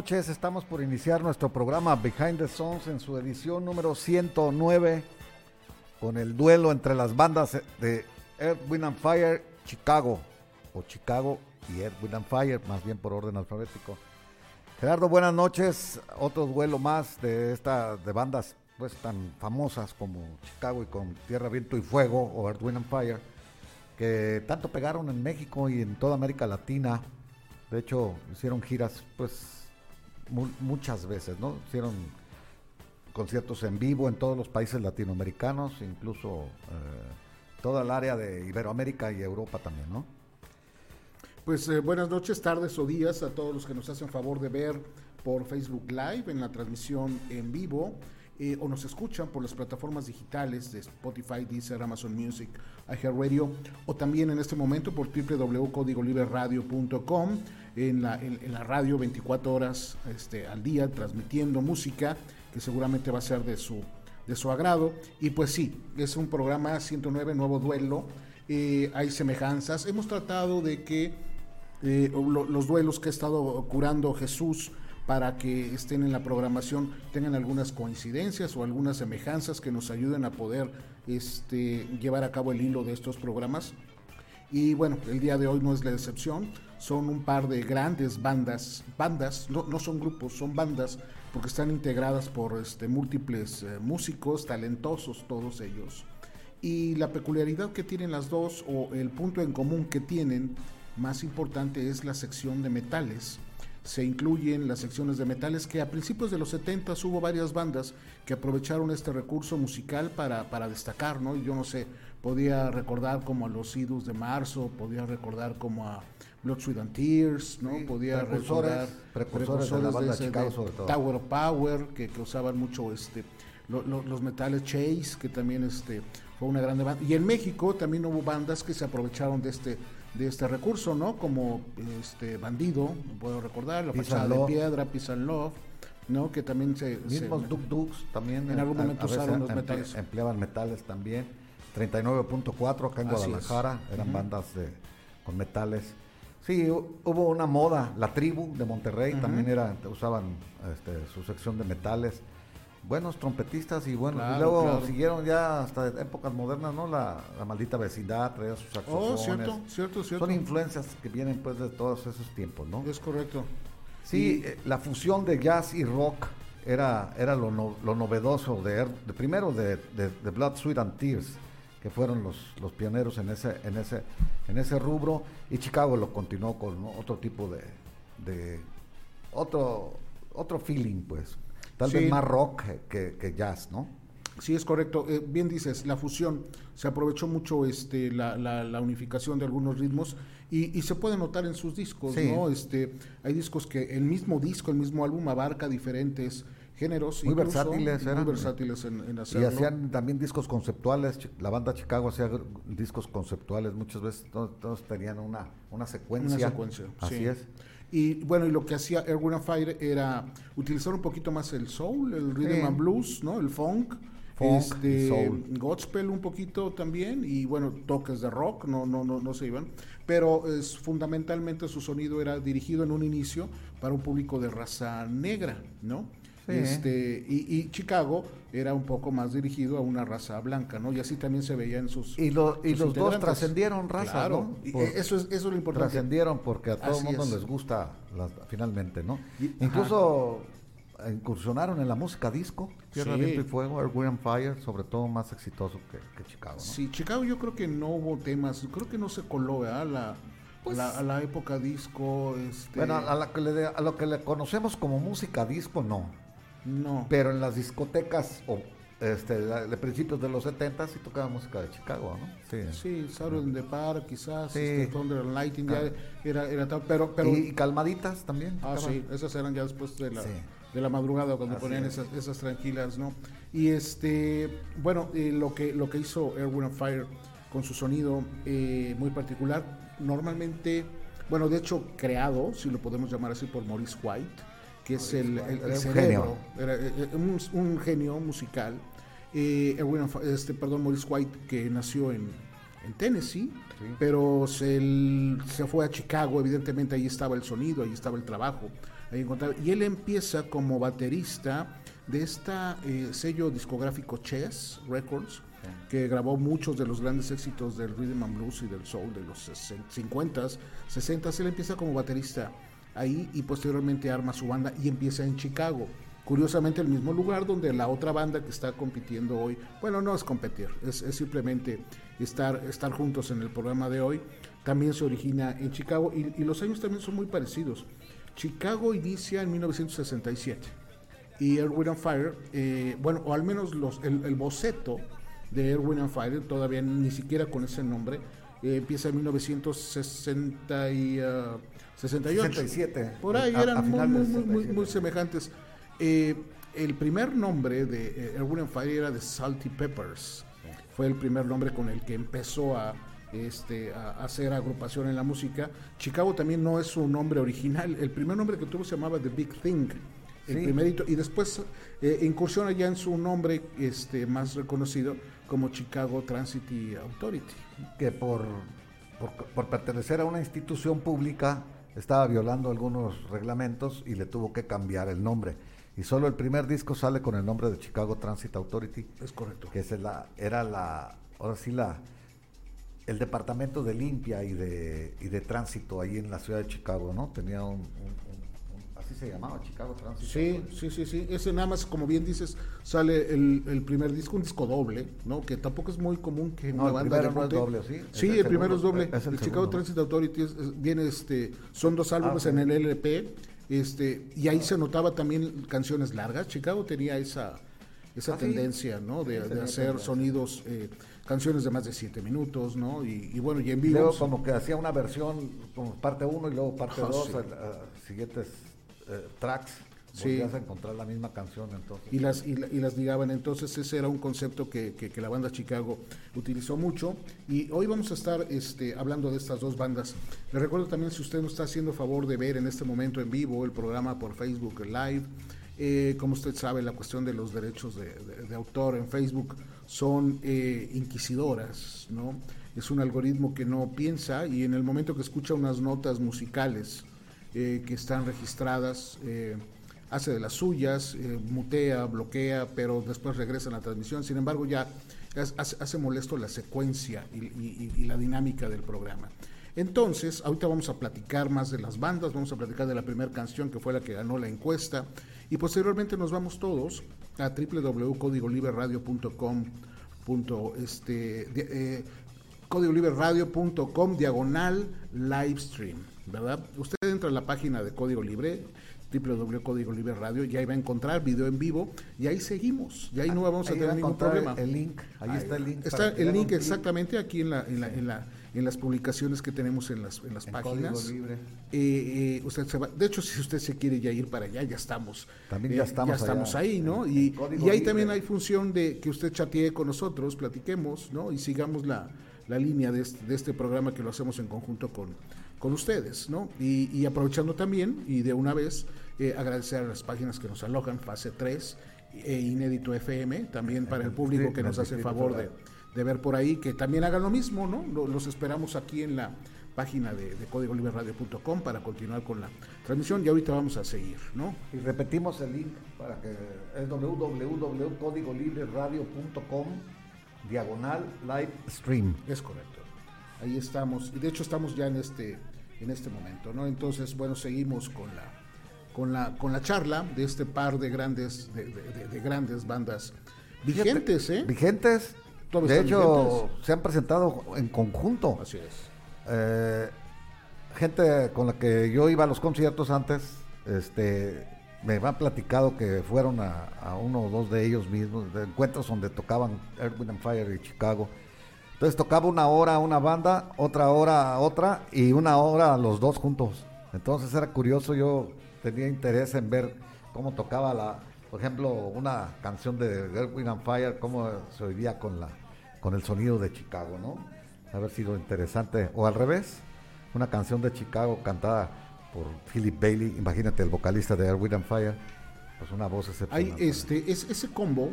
noches. Estamos por iniciar nuestro programa Behind the Songs en su edición número 109 con el duelo entre las bandas de Earth, and Fire, Chicago o Chicago y Earth, and Fire, más bien por orden alfabético. Gerardo, buenas noches. Otro duelo más de esta de bandas pues tan famosas como Chicago y con Tierra, Viento y Fuego o Earth, and Fire que tanto pegaron en México y en toda América Latina de hecho, hicieron giras, pues, muchas veces, ¿no? Hicieron conciertos en vivo en todos los países latinoamericanos, incluso eh, toda el área de Iberoamérica y Europa también, ¿no? Pues eh, buenas noches, tardes o días a todos los que nos hacen favor de ver por Facebook Live en la transmisión en vivo. Eh, o nos escuchan por las plataformas digitales de Spotify, Deezer, Amazon Music, iHeartRadio o también en este momento por www.códigoliberradio.com en la, radio 24 horas este, al día transmitiendo música que seguramente va a ser de su, de su agrado. Y pues sí, es un programa 109, nuevo duelo. Eh, hay semejanzas. Hemos tratado de que eh, los duelos que ha estado curando Jesús para que estén en la programación tengan algunas coincidencias o algunas semejanzas que nos ayuden a poder este, llevar a cabo el hilo de estos programas. Y bueno, el día de hoy no es la excepción, son un par de grandes bandas, bandas, no, no son grupos, son bandas, porque están integradas por este, múltiples eh, músicos, talentosos todos ellos. Y la peculiaridad que tienen las dos, o el punto en común que tienen, más importante es la sección de metales se incluyen las secciones de metales que a principios de los 70 hubo varias bandas que aprovecharon este recurso musical para, para destacar, ¿no? Yo no sé, podía recordar como a los Idus de Marzo, podía recordar como a Blood, Sweat and Tears, ¿no? podía recordar precursores, de la banda Chicago sobre todo. Tower of Power, que, que usaban mucho este los metales Chase, que también este fue una grande banda. Y en México también hubo bandas que se aprovecharon de este de este recurso, ¿no? Como este Bandido, puedo recordar, La Fachada de Piedra, and Love, ¿no? Que también se... Mismos Duk Duks también en algún momento usaron los metales. Empleaban metales también. 39.4 acá en Guadalajara, eran bandas de, con metales. Sí, hubo una moda, la tribu de Monterrey también era, usaban este, su sección de metales buenos trompetistas y bueno, y luego siguieron ya hasta épocas modernas, ¿no? La, maldita vecindad traía sus saxofones. Oh, cierto, cierto, cierto. Son influencias que vienen pues de todos esos tiempos, ¿no? Es correcto. Sí, eh, la fusión de jazz y rock era, era lo, lo novedoso de, de primero de, de, Blood, Sweat and Tears, que fueron los, los pioneros en ese, en ese, en ese rubro, y Chicago lo continuó con otro tipo de, de otro, otro feeling, pues. Tal vez más rock que, jazz, ¿no? Sí, es correcto. Eh, bien dices, la fusión. Se aprovechó mucho este, la, la, unificación de algunos ritmos y, y, se puede notar en sus discos, ¿no? Este, hay discos que el mismo disco, el mismo álbum abarca diferentes géneros. Muy versátiles, Muy versátiles en, hacerlo. Y hacían también discos conceptuales. La banda Chicago hacía discos conceptuales. Muchas veces todos, tenían una, una secuencia. Una secuencia, Así es. Y bueno, y lo que hacía Erwin Fire era utilizar un poquito más el soul, el rhythm and blues, ¿no? El funk. Funk, este, soul. gospel un poquito también y bueno, toques de rock, no, no, no, no se iban, pero es, fundamentalmente su sonido era dirigido en un inicio para un público de raza negra, ¿no? Este, y, Chicago era un poco más dirigido a una raza blanca, ¿no? Y así también se veía en sus. Y, lo, y los dos trascendieron raza, ¿no? eso, es, eso es lo importante. Trascendieron porque a todo el mundo les gusta finalmente, ¿no? Incluso incursionaron en la música disco, Tierra, Viento y Fuego, Air, Fire, sobre todo más exitoso que, Chicago. ¿no? Sí, Chicago yo creo que no hubo temas, creo que no se coló la, pues la, a la época disco. Este... Bueno, a, la que le, a lo que le conocemos como música disco, no. No. Pero en las discotecas o este, de principios de los 70 y tocaba música de Chicago, ¿no? Sí, sí Saturday in the Park, quizás, Sí. este, Thunder and Lightning, ya Ah. era, era tal, pero, pero y, y calmaditas también. Ah, sí, esas eran ya después de la, Sí. de la madrugada cuando Así ponían es. esas, esas tranquilas, ¿no? Y este, bueno, eh, lo que lo que hizo Erwin and Fire con su sonido eh, muy particular, normalmente, bueno, de hecho creado, si lo podemos llamar así, por Maurice White, que es el, el- el cerebro, era, eh, eh, un, un genio musical. Eh, Erwin Fi- este, perdón, Maurice White, que nació en, en Tennessee, pero se, el- se fue a Chicago, evidentemente ahí estaba el sonido, ahí estaba el trabajo. ahí encontraba- y él empieza como baterista de esta eh, sello discográfico Chess Records, que grabó muchos de los grandes éxitos del rhythm and blues y del soul de los 50s, 60s. Él empieza como baterista ahí y posteriormente arma su banda y empieza en Chicago. Curiosamente el mismo lugar donde la otra banda que está compitiendo hoy, bueno, no es competir, es, simplemente estar, estar juntos en el programa de hoy, también se origina en Chicago y, los años también son muy parecidos. Chicago inicia en 1967 y Erwin and Fire, eh, bueno, o al menos el boceto de Erwin and Fire, todavía ni siquiera con ese nombre, eh, empieza en 1960 y, ah, 68. 67. Por ahí A- a eran muy, final muy, del muy, muy, 67. muy semejantes. Eh, el primer nombre de eh, Erwin and Fire era de Salty Peppers. Fue el primer nombre con el que empezó a, este, a hacer agrupación en la música. Chicago también no es su nombre original. El primer nombre que tuvo se llamaba The Big Thing. El Sí. primerito. Y después eh, incursiona ya en su nombre este, más reconocido como Chicago Transit Authority. Que por, por, por pertenecer a una institución pública estaba violando algunos reglamentos y le tuvo que cambiar el nombre. Y solo el primer disco sale con el nombre de Chicago Transit Authority, Es correcto. que es la, era la, ahora sí la, el departamento de limpia y de, y de tránsito ahí en la ciudad de Chicago, ¿no? Tenía un, un- un- un- así se llamaba, Chicago Transit. Sí, sí, sí, sí. Ese nada más, como bien dices, sale el, el primer disco, un disco doble, ¿no? Que tampoco es muy común que No, una el banda primero de no es doble, ¿sí? Sí, el el, primero es doble. es el el Chicago. Transit Authority es- es- viene, este, son dos álbumes Ah, en el LP, este, y ahí se notaba también canciones largas. Chicago tenía esa, esa Ah, sí. tendencia, ¿no? De, Sí, de hacer tendencia. sonidos, eh, canciones de más de siete minutos, ¿no? Y, y bueno, y en vivo. luego como que hacía una versión como parte 1 y luego parte 2, sí. siguientes eh, tracks, Sí. a encontrar la misma canción entonces. y las y, la- y las ligaban. Entonces ese era un concepto que, que- que la banda Chicago utilizó mucho. Y hoy vamos a estar este, hablando de estas dos bandas. Le recuerdo también si usted nos está haciendo favor de ver en este momento en vivo el programa por Facebook Live. eh, como usted sabe, la cuestión de los derechos de, de- de autor en Facebook son eh, inquisidoras, ¿no? Es un algoritmo que no piensa y en el momento que escucha unas notas musicales eh, que están registradas, eh, hace de las suyas, eh, mutea, bloquea, pero después regresa a la transmisión. Sin embargo, ya hace, hace molesto la secuencia y, la dinámica del programa. Entonces, ahorita vamos a platicar más de las bandas, vamos a platicar de la primera canción que fue la que ganó la encuesta y posteriormente nos vamos todos a www.codigoliberradio.com punto, este, eh, diagonal live stream, ¿verdad? Usted entra a la página de Código Libre www.código libre radio y ahí va a encontrar video en vivo y ahí seguimos y ahí no vamos a tener va a ningún problema el link, ahí está el link está el link exactamente aquí en la en, la, en, la- en las publicaciones que tenemos en las en las En páginas código libre. Eh, eh, usted se va- de hecho si usted se quiere ya ir para allá ya estamos También Eh, ya estamos allá, ahí no y, código y ahí libre. también hay función de que usted chatee con nosotros platiquemos no y sigamos la, la línea de este, de este programa que lo hacemos en conjunto con con ustedes, ¿no? Y, y aprovechando también, y de una vez, eh, agradecer a las páginas que nos alojan, Fase 3 e Inédito FM, también para el público Sí, que nos hace el favor de, de ver por ahí, que también hagan lo mismo, ¿no? Lo- Los esperamos aquí en la página de, de códigoliberradio.com para continuar con la transmisión y ahorita vamos a seguir, ¿no? Y repetimos el link para que es www.códigolibreradio.com diagonal live stream. Es correcto. Ahí estamos. Y de hecho estamos ya en este, en este momento, ¿no? Entonces, bueno, seguimos con la, con la, con la charla de este par de grandes, de, de- de- de grandes bandas vigentes, ¿eh? Vigentes. De hecho, vigentes. se han presentado en conjunto. Así es. Eh, gente con la que yo iba a los conciertos antes, este, me han platicado que fueron a, uno o dos de ellos mismos, de encuentros donde tocaban Earth, and Fire y Chicago. Entonces tocaba una hora una banda, otra hora otra y una hora los dos juntos. Entonces era curioso, yo tenía interés en ver cómo tocaba la, por ejemplo, una canción de Earth, and Fire, cómo se oía con la con el sonido de Chicago, ¿no? Haber sido interesante. O al revés, una canción de Chicago cantada por Philip Bailey, imagínate el vocalista de Air, and Fire, pues una voz excepcional. Hay este, es, ese combo,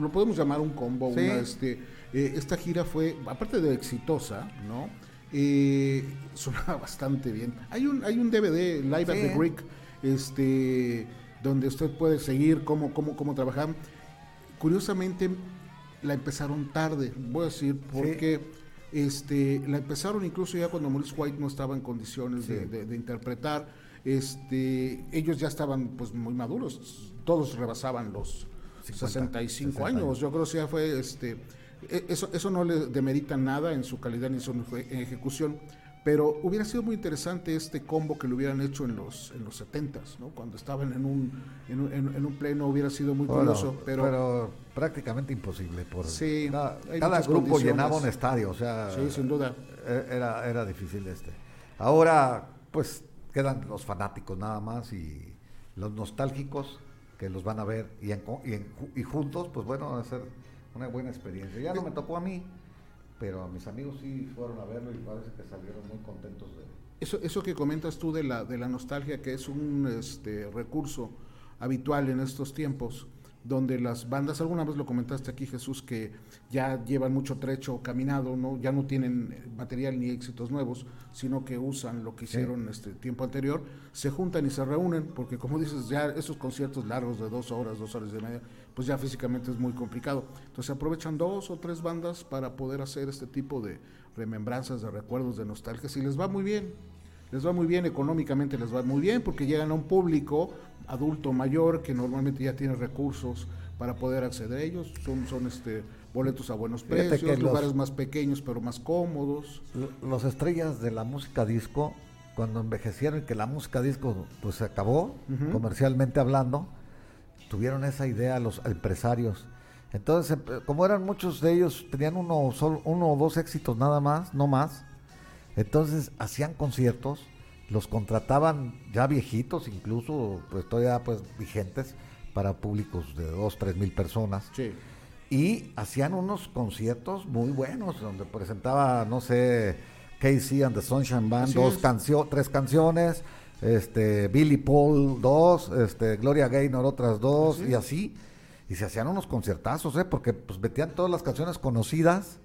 lo podemos llamar un combo, este, eh, esta gira fue, aparte de exitosa, ¿no? Eh, sonaba bastante bien. Hay un, hay un DVD, Live at the Greek, este, donde usted puede seguir cómo, cómo, cómo trabajan. Curiosamente, la empezaron tarde, voy a decir, porque... Este, la empezaron incluso ya cuando Maurice White no estaba en condiciones de, interpretar. Este, ellos ya estaban pues muy maduros, todos rebasaban los 65 años. Yo creo que ya fue este, eso, eso no le demerita nada en su calidad ni en su ejecución pero hubiera sido muy interesante este combo que lo hubieran hecho en los en los 70s, ¿no? Cuando estaban en un en un, en, un pleno hubiera sido muy curioso, pero, pero prácticamente imposible por sí, cada, grupo llenaba un estadio, o sea, sí, sin duda. E, era era difícil este. Ahora pues quedan los fanáticos nada más y los nostálgicos que los van a ver y, y, y juntos pues bueno va a ser una buena experiencia. Ya no me tocó a mí pero mis amigos sí fueron a verlo y parece que salieron muy contentos de eso. Eso que comentas tú de la, de la nostalgia, que es un este, recurso habitual en estos tiempos, donde las bandas, alguna vez lo comentaste aquí Jesús, que ya llevan mucho trecho caminado, ¿no? ya no tienen material ni éxitos nuevos, sino que usan lo que hicieron este tiempo anterior, se juntan y se reúnen, porque como dices, ya esos conciertos largos de dos horas, dos horas y media, pues ya físicamente es muy complicado. Entonces aprovechan dos o tres bandas para poder hacer este tipo de remembranzas, de recuerdos, de nostalgia, y les va muy bien, les va muy bien, económicamente les va muy bien, porque llegan a un público adulto mayor que normalmente ya tiene recursos para poder acceder a ellos, son, son este boletos a buenos precios, lugares más pequeños pero más cómodos. Los estrellas de la música disco, cuando envejecieron y que la música disco pues se acabó, comercialmente hablando, tuvieron esa idea los empresarios. Entonces, como eran muchos de ellos, tenían uno, solo, uno o dos éxitos nada más, no más, entonces hacían conciertos los contrataban ya viejitos, incluso pues todavía pues vigentes para públicos de dos, tres mil personas. Y hacían unos conciertos muy buenos, donde presentaba, no sé, Casey and the Sunshine Band, dos canciones, tres canciones, este, Billy Paul dos, este, Gloria Gaynor otras dos, y así. Y se hacían unos conciertazos, ¿eh? porque pues metían todas las canciones conocidas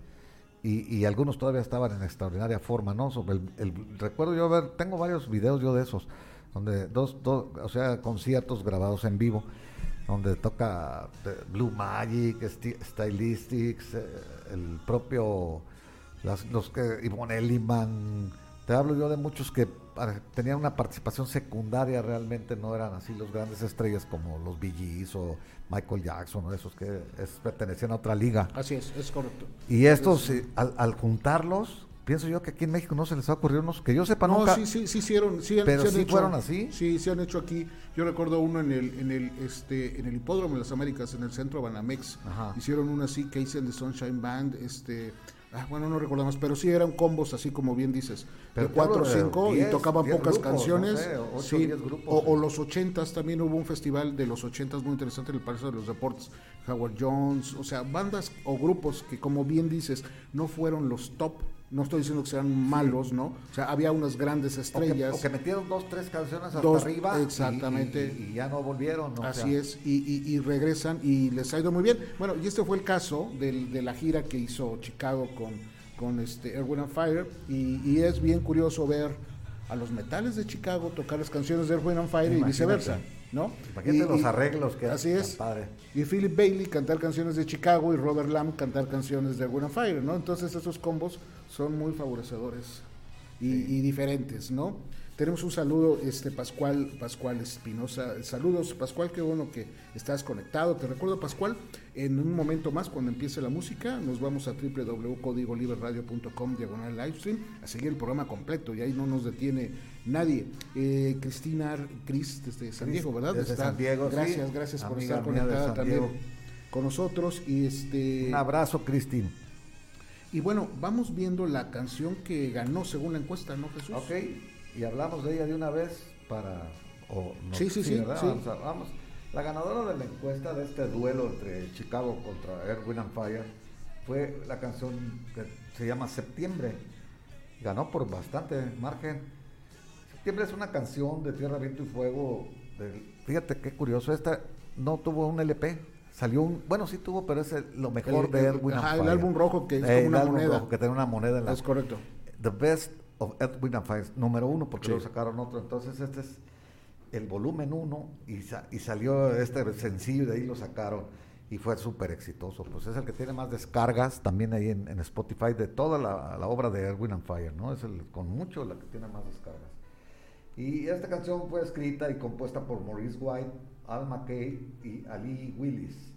y, algunos todavía estaban en extraordinaria forma, ¿no? Recuerdo yo ver, tengo varios videos yo de esos, donde dos, dos, o sea, conciertos grabados en vivo, donde toca Blue Magic, Stylistics, eh, el propio, los que Ivonne Elliman, te hablo yo de muchos que tenían una participación secundaria realmente, no eran así los grandes estrellas como los Bee Gees o Michael Jackson o esos que pertenecían a otra liga. Así es, es correcto. Y estos, eh, al, juntarlos, pienso yo que aquí en México no se les ha ocurrido unos que yo sepa no, nunca. sí, sí, sí hicieron, sí, pero sí fueron así. Sí, se han hecho aquí. Yo recuerdo uno en el, en el, este, en el hipódromo de las Américas, en el centro de Banamex. Hicieron uno así, Casey and the Sunshine Band, este Ah, bueno, no recordamos, pero sí eran combos así como bien dices, de cuatro o cinco y tocaban pocas canciones. o, los ochentas también hubo un festival de los ochentas muy interesante en el Palacio de los Deportes, Howard Jones, o sea, bandas o grupos que como bien dices, no fueron los top no estoy diciendo que sean malos, ¿no? O sea, había unas grandes estrellas. O que, metieron dos, tres canciones hasta dos, arriba. Exactamente. Y, ya no volvieron. ¿no? Así es, y, regresan y les ha ido muy bien. Bueno, y este fue el caso de la gira que hizo Chicago con, con este Erwin and Fire. Y, es bien curioso ver a los metales de Chicago tocar las canciones de Erwin and Fire y viceversa. ¿no? Imagínate los arreglos que Así es. Y Philip Bailey cantar canciones de Chicago y Robert Lamb cantar canciones de Buena Fire, ¿no? Entonces esos combos son muy favorecedores y, diferentes, ¿no? Tenemos un saludo, este Pascual, Pascual Espinosa. Saludos, Pascual, qué bueno que estás conectado. Te recuerdo, Pascual, en un momento más, cuando empiece la música, nos vamos a www.codigoliberradio.com diagonal livestream a seguir el programa completo y ahí no nos detiene nadie. Eh, Cristina Cris desde San Diego, ¿verdad? Desde San Diego, Gracias, sí. gracias por Amiga estar conectada también con nosotros. Y este Un abrazo, Cristín. Y bueno, vamos viendo la canción que ganó según la encuesta, ¿no, Jesús? Ok, y hablamos de ella de una vez para... o no- Sí, sí, sí. Vamos, a- vamos. La ganadora de la encuesta de este duelo entre Chicago contra Air, Wind and Fire fue la canción que se llama Septiembre. Ganó por bastante margen. Septiembre es una canción de Tierra, Viento y Fuego. del- fíjate qué curioso, esta no tuvo un LP. Salió un, bueno sí tuvo, pero es el- lo mejor El- de Wind and el álbum rojo que es como el una álbum moneda. rojo que tiene una moneda en la, Es correcto. The Best of Wind and Fire, número uno, porque Sí. luego sacaron otro. Entonces, este es el volumen uno y, sa- y salió este sencillo, de ahí lo sacaron y fue súper exitoso. Pues es el que tiene más descargas también ahí en, en Spotify de toda la, la obra de Wind and Fire, ¿no? Es el, con mucho la que tiene más descargas. Y esta canción fue escrita y compuesta por Maurice White, Al McKay y Ali Willis.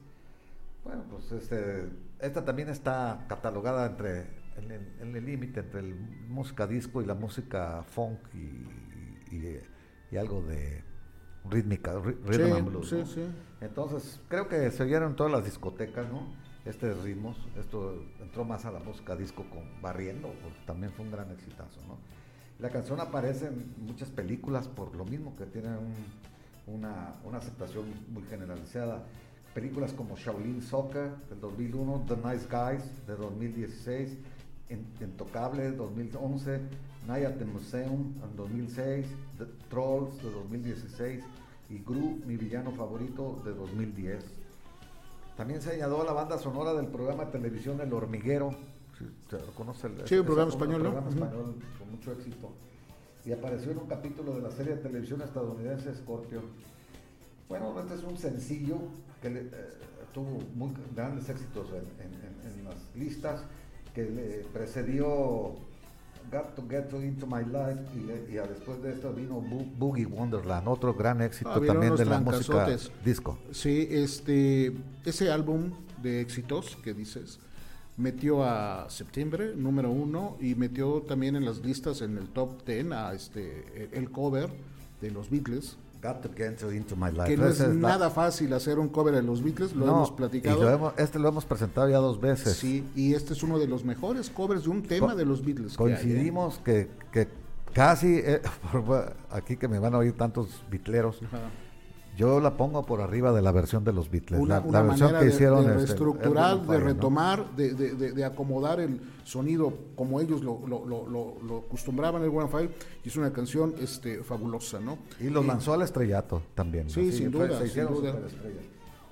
Bueno, pues este, esta también está catalogada entre en el límite entre el música disco y la música funk y, y- y algo de rítmica, rhythm Sí, and blues. sí, ¿no? sí. Entonces, creo que se oyeron todas las discotecas, ¿no? Este ritmos, esto entró más a la música disco con Barriendo, porque también fue un gran exitazo, ¿no? La canción aparece en muchas películas por lo mismo que tiene un- una, una aceptación muy generalizada. Películas como Shaolin Soccer del 2001, The Nice Guys de 2016, In- Intocable 2011, Night at the Museum en 2006, The Trolls de 2016 y Gru, mi villano favorito de 2010. También se añadió a la banda sonora del programa de televisión El Hormiguero. Si se conoce el, Sí, un programa español, ¿no? programa español con mucho éxito. Y apareció en un capítulo de la serie de televisión estadounidense Scorpio. Bueno, este es un sencillo que le- eh, tuvo muy grandes éxitos en, en- en- en las listas, que le precedió Got to Get Into My Life y, le- y a después de esto vino Bo- Boogie Wonderland, otro gran éxito Ah, también de la música disco. Sí, este, ese álbum de éxitos que dices, metió a septiembre, número uno, y metió también en las listas en el top 10 a este, el cover de los Beatles, Got to Get Into My Life. que no es la- nada fácil hacer un cover de los Beatles, lo No, hemos y platicado. lo hemos- este lo hemos presentado ya dos veces. Sí, y este es uno de los mejores covers de un tema Co- de los Beatles. que hay, ¿eh? Coincidimos que, que casi, eh, aquí que me van a oír tantos bitleros, Ajá. Yo la pongo por arriba de la versión de los Beatles. Una, la, una la versión manera que de, hicieron de este, reestructurar, de ¿no? retomar, de, de- de- acomodar el sonido como ellos lo, lo, lo, acostumbraban el One Fire y es una canción este, fabulosa, ¿no? Y los Eh, lanzó al estrellato también. Sí, Así sin fue- duda, Se sin hicieron duda. superestrellas,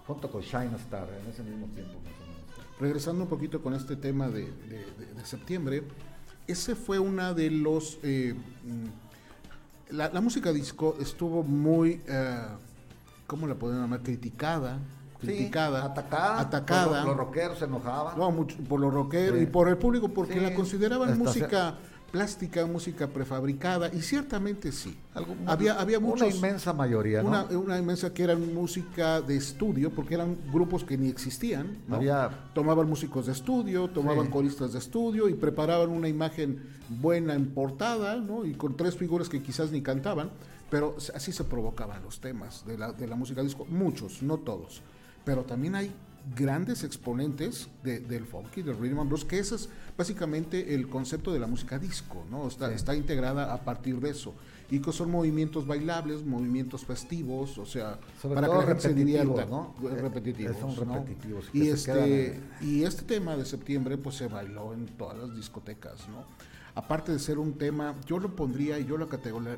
Junto con Shine Star en ese mismo tiempo más o menos. regresando un poquito con este tema de, septiembre, ese fue una de los... eh, mm, la, la música disco estuvo muy, eh, ¿cómo la podemos llamar? Criticada, criticada, Sí, atacada. atacada. Los, los rockeros se enojaban. No, mucho, por los rockeros Sí. y por el público, porque Sí, la consideraban hasta música plástica, música prefabricada, y ciertamente sí. Algo- había, había muchos. Una inmensa mayoría, ¿no? Una, una inmensa que eran música de estudio, porque eran grupos que ni existían. ¿no? Había- Tomaban músicos de estudio, tomaban coristas de estudio y preparaban una imagen buena en portada, ¿no? Y con tres figuras que quizás ni cantaban, pero así se provocaban los temas de la, de la música disco. Muchos, no todos. Pero también hay grandes exponentes de- del funk y del rhythm and blues, que ese es básicamente el concepto de la música disco, ¿no? Está, está integrada a partir de eso. Y que son movimientos bailables, movimientos festivos, o sea, Sobre para que la gente se divierta. ¿no? Eh, Repetitivos. Son ¿no? repetitivos, Y este, quedan y este tema de septiembre, pues se bailó en todas las discotecas, ¿no? Aparte de ser un tema, yo lo pondría y yo lo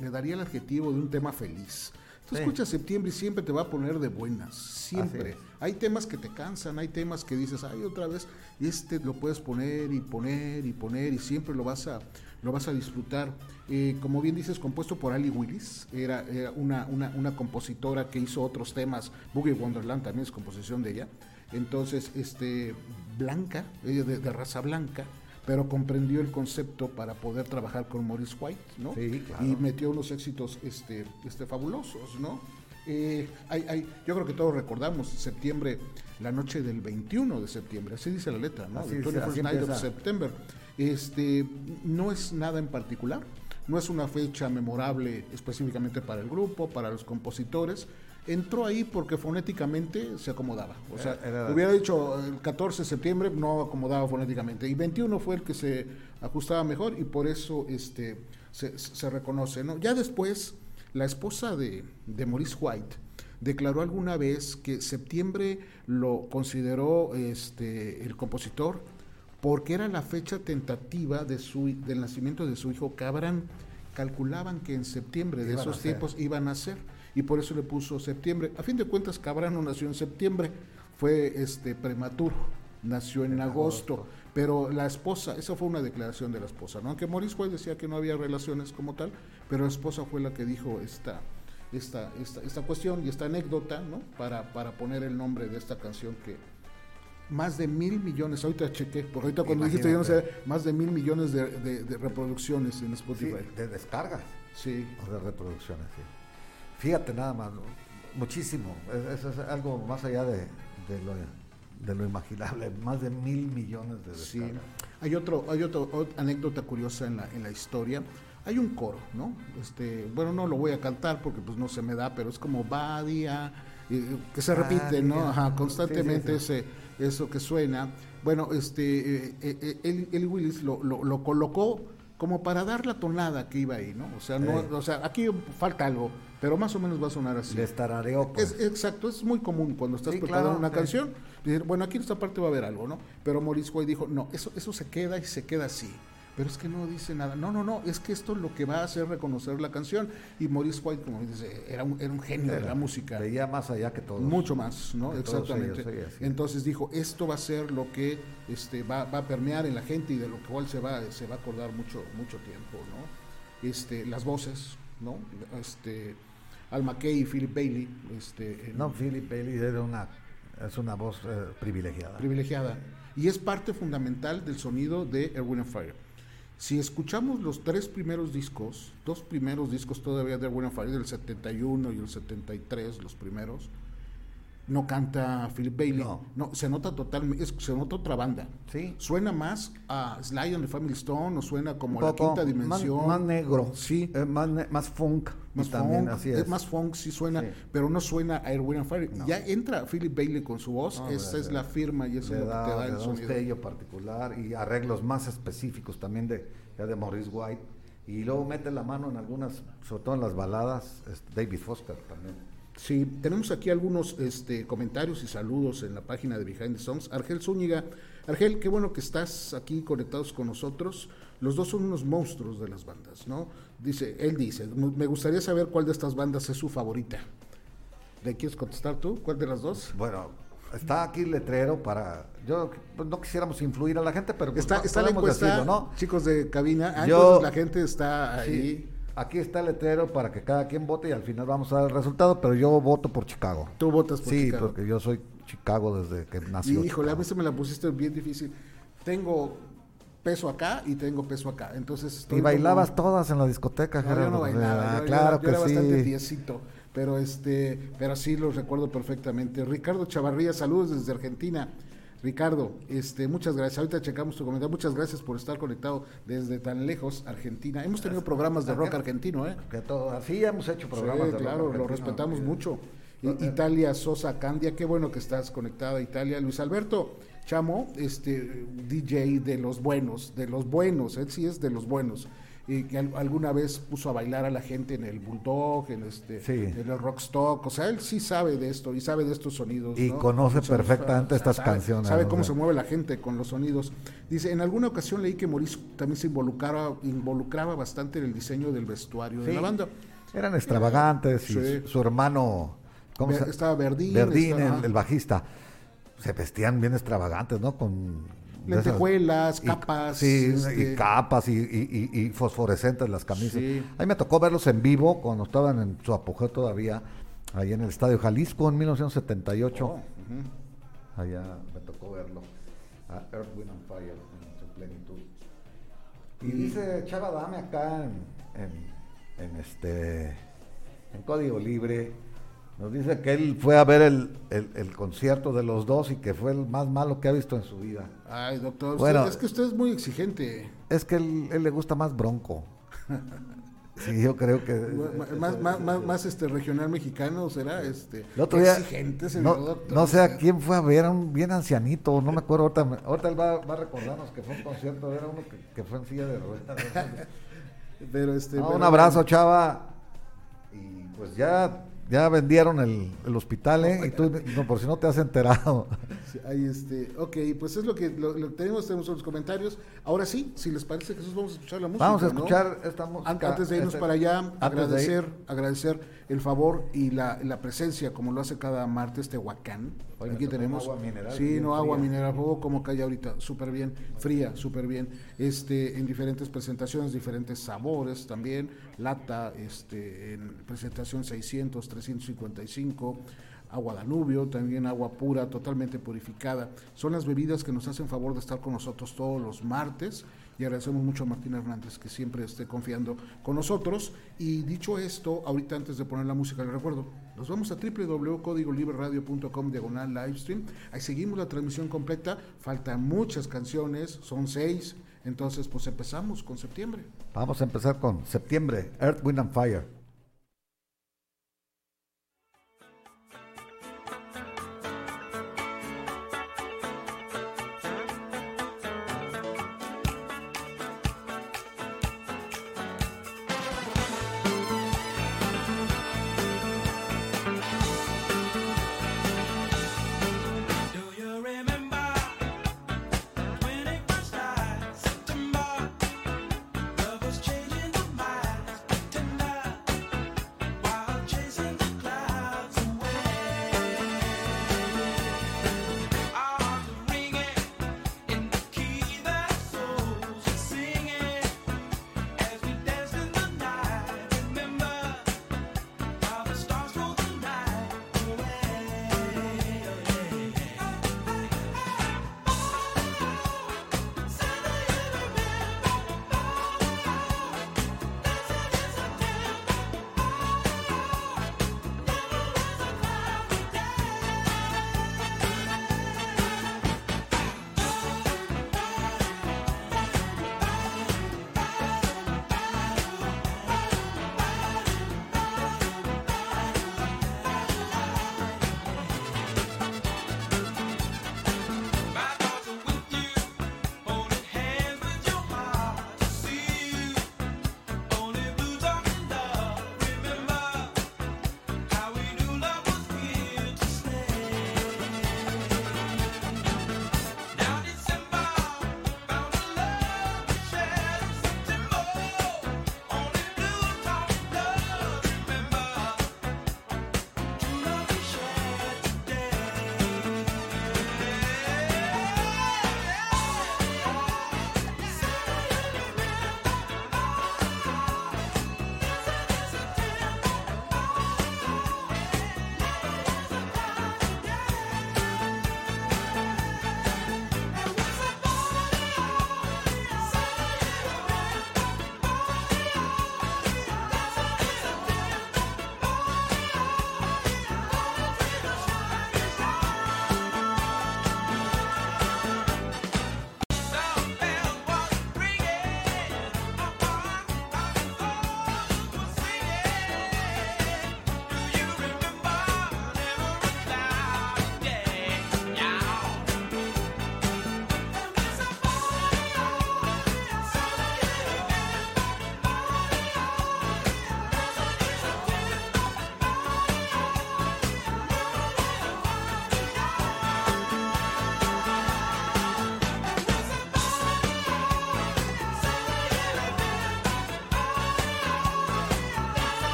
le daría el adjetivo de un tema feliz. Tú Sí. escuchas septiembre y siempre te va a poner de buenas, siempre. Hay temas que te cansan, hay temas que dices, ay, otra vez, y este lo puedes poner y poner y poner y siempre lo vas a, lo vas a disfrutar. Eh, como bien dices, compuesto por Ali Willis, era, era una, una, una compositora que hizo otros temas, Boogie Wonderland también es composición de ella. Entonces, este, blanca, ella de, de raza blanca, pero comprendió el concepto para poder trabajar con Maurice White, ¿no? Sí, claro. Y metió unos éxitos este, este, fabulosos, ¿no? Eh, hay, hay, yo creo que todos recordamos septiembre, la noche del 21 de septiembre, así dice la letra, ¿no? Así The dice, 21st así Night of. September. Este, no es nada en particular, no es una fecha memorable específicamente para el grupo, para los compositores. Entró ahí porque fonéticamente se acomodaba. O sea, Era- era- hubiera dicho el 14 de septiembre, no acomodaba fonéticamente. Y 21 fue el que se ajustaba mejor y por eso este, se, se reconoce. ¿no? Ya después, la esposa de, de Maurice White declaró alguna vez que septiembre lo consideró este, el compositor porque era la fecha tentativa de su, del nacimiento de su hijo Cabran. Calculaban que en septiembre de Iban a esos tiempos iban a ser y por eso le puso septiembre. A fin de cuentas, Cabran no nació en septiembre, fue este prematuro, nació en, agosto. Pero la esposa, esa fue una declaración de la esposa, ¿no? Aunque Maurice White decía que no había relaciones como tal, pero la esposa fue la que dijo esta, esta, esta, esta cuestión y esta anécdota, ¿no? Para, para poner el nombre de esta canción que más de mil millones, ahorita chequé, porque ahorita cuando dijiste yo no sé, Imagínate. más de mil millones de, de- de reproducciones en Sí, Spotify. de descargas Sí. o de reproducciones, sí. Fíjate nada más, muchísimo. Es- Eso es, algo más allá de, de lo, de lo imaginable. Más de mil millones de Sí. descargas. Hay otro, hay otro, ot- anécdota curiosa en la, en la historia. Hay un coro, ¿no? Este, bueno, no lo voy a cantar porque pues no se me da, pero es como Badia, eh, que se repite, ¿no? Ajá, constantemente Sí, sí, ese, eso que suena. Bueno, este, eh, eh, eh, Willis lo, lo, lo colocó como para dar la tonada que iba ahí, ¿no? O sea, no, Sí. o sea, aquí falta algo, pero más o menos va a sonar así. Les tarareó, pues. Es, exacto, es muy común cuando estás Sí, preparando claro, una sí. canción. decir, bueno, aquí en esta parte va a haber algo, ¿no? Pero Maurice White dijo, no, eso, eso se queda y se queda así. Pero es que no dice nada. No, no, no, es que esto es lo que va a hacer reconocer la canción. Y Maurice White, como dice, era un, era un genio de la música. Veía más allá que todo. Mucho más, ¿no? Exactamente. ellos, sí, así. Entonces dijo, esto va a ser lo que este, va, va a permear en la gente y de lo cual se va, se va a acordar mucho, mucho tiempo, ¿no? Este, las voces, ¿no? Este, Al McKay y Philip Bailey, este, en- No, Philip Bailey era una, es una voz eh, privilegiada. privilegiada. Y es parte fundamental del sonido de Erwin and Fire. Si escuchamos los tres primeros discos, dos primeros discos todavía de and Fire, del 71 y el 73, los primeros, no canta Philip Bailey. No. se nota totalmente, se nota otra banda. Sí. Suena más a Sly and the Family Stone o suena como la quinta dimensión. Más, más negro. Sí. Eh, más, más funk. Más también funk, así es. es. más funk, sí suena, Sí. pero no suena a Erwin and Fire. Ya entra Philip Bailey con su voz, No, esa es la firma y eso es lo que da, te da el da un sonido. sello particular y arreglos más específicos también de, ya de Maurice White. Y luego mete la mano en algunas, sobre todo en las baladas, David Foster también. Sí, tenemos aquí algunos este, comentarios y saludos en la página de Behind the Songs. Argel Zúñiga, Argel, qué bueno que estás aquí conectados con nosotros. Los dos son unos monstruos de las bandas, ¿no? Dice, él dice, me gustaría saber cuál de estas bandas es su favorita. ¿Le quieres contestar tú? ¿Cuál de las dos? Bueno, está aquí el letrero para. Yo pues, no quisiéramos influir a la gente, pero pues, Está, po- está la podemos encuesta, decirlo, ¿no? chicos de cabina. Ah, Yo- entonces la gente está Sí, ahí. Aquí está el letrero para que cada quien vote y al final vamos a dar el resultado, pero yo voto por Chicago. Tú votas por sí, Chicago. porque yo soy Chicago desde que nació. Y híjole, a Chicago. veces me la pusiste bien difícil. Tengo peso acá y tengo peso acá. Entonces Y bailabas como- todas en la discoteca, No, yo no bailaba, Ah, yo, claro yo que era bastante sí. tiesito, pero este, pero sí los recuerdo perfectamente. Ricardo Chavarría, saludos desde Argentina. Ricardo, este, muchas gracias. Ahorita checamos tu comentario. Muchas gracias por estar conectado desde tan lejos, Argentina. Hemos tenido programas de rock argentino, ¿eh? Que todo, así hemos hecho programas Sí, de rock claro, lo respetamos Eh, mucho. Eh, Italia Sosa Candia, qué bueno que estás conectada Italia. Luis Alberto Chamo, este DJ de los buenos, de los buenos, él sí es de los buenos. Y que al- alguna vez puso a bailar a la gente en el Bulldog, en este, Sí. en el Rockstock, o sea, él sí sabe de esto y sabe de estos sonidos. Y ¿no? conoce perfectamente estas canciones, Sabe cómo se mueve la gente con los sonidos. Dice, en alguna ocasión leí que Maurice también se involucraba, involucraba bastante en el diseño del vestuario de la banda. Eran extravagantes y Sí. su, hermano, ¿cómo Ver- estaba Verdín, Verdín, el bajista. Se vestían bien extravagantes, ¿no? Con esas- Lentejuelas, y- capas, sí, este- y capas y, y- y- y fosforescentes las camisas. Sí. Ahí me tocó verlos en vivo cuando estaban en su apogeo todavía, ahí en el Estadio Jalisco en 1978. Oh, ujú. Allá me tocó verlo. A Earth, Wind and Fire en su plenitud. Y dice Chava Dame acá en, en- en este en Código Libre, nos dice que él fue a ver el, el- el concierto de los dos y que fue el más malo que ha visto en su vida. Ay, doctor, usted- Bueno. es que usted es muy exigente. Es que él, él le gusta más Bronco. Sí, yo creo que... Más, más, más, más, este regional mexicano será este El otro día, exigente, señor no, doctor. no sé a quién fue a ver, a un bien ancianito, no me acuerdo, ahorita, ahorita él va, va a recordarnos que fue un concierto, era uno que, que fue en silla de ruedas. Pero este No, pero- un abrazo, chava. Y pues ya, ya vendieron el, el hospital, ¿eh? Y tú, no, por si no te has enterado. Sí, Ahí este, ok, pues es lo que lo, lo que tenemos, tenemos los comentarios. Ahora sí, si les parece, Jesús, vamos a escuchar la música. Vamos a ¿no? escuchar esta música. An- Antes de irnos este, para allá, agradecer, agradecer el favor y la, la presencia, como lo hace cada martes Tehuacán. Oye, Aquí tenemos. agua mineral sí, no agua fría. mineral, oh, como cae ahorita, súper bien, fría, súper bien. Este, en diferentes presentaciones, diferentes sabores también. Lata, este, en presentación 600, 355 agua Danubio, también agua pura, totalmente purificada. Son las bebidas que nos hacen favor de estar con nosotros todos los martes y agradecemos mucho a Martín Hernández que siempre esté confiando con nosotros. Y dicho esto, ahorita antes de poner la música, le recuerdo, nos vamos a www.códigolibreradio.com diagonal livestream. Ahí seguimos la transmisión completa, faltan muchas canciones, son seis. Entonces, pues empezamos con septiembre. Vamos a empezar con septiembre, Earth, Wind and Fire.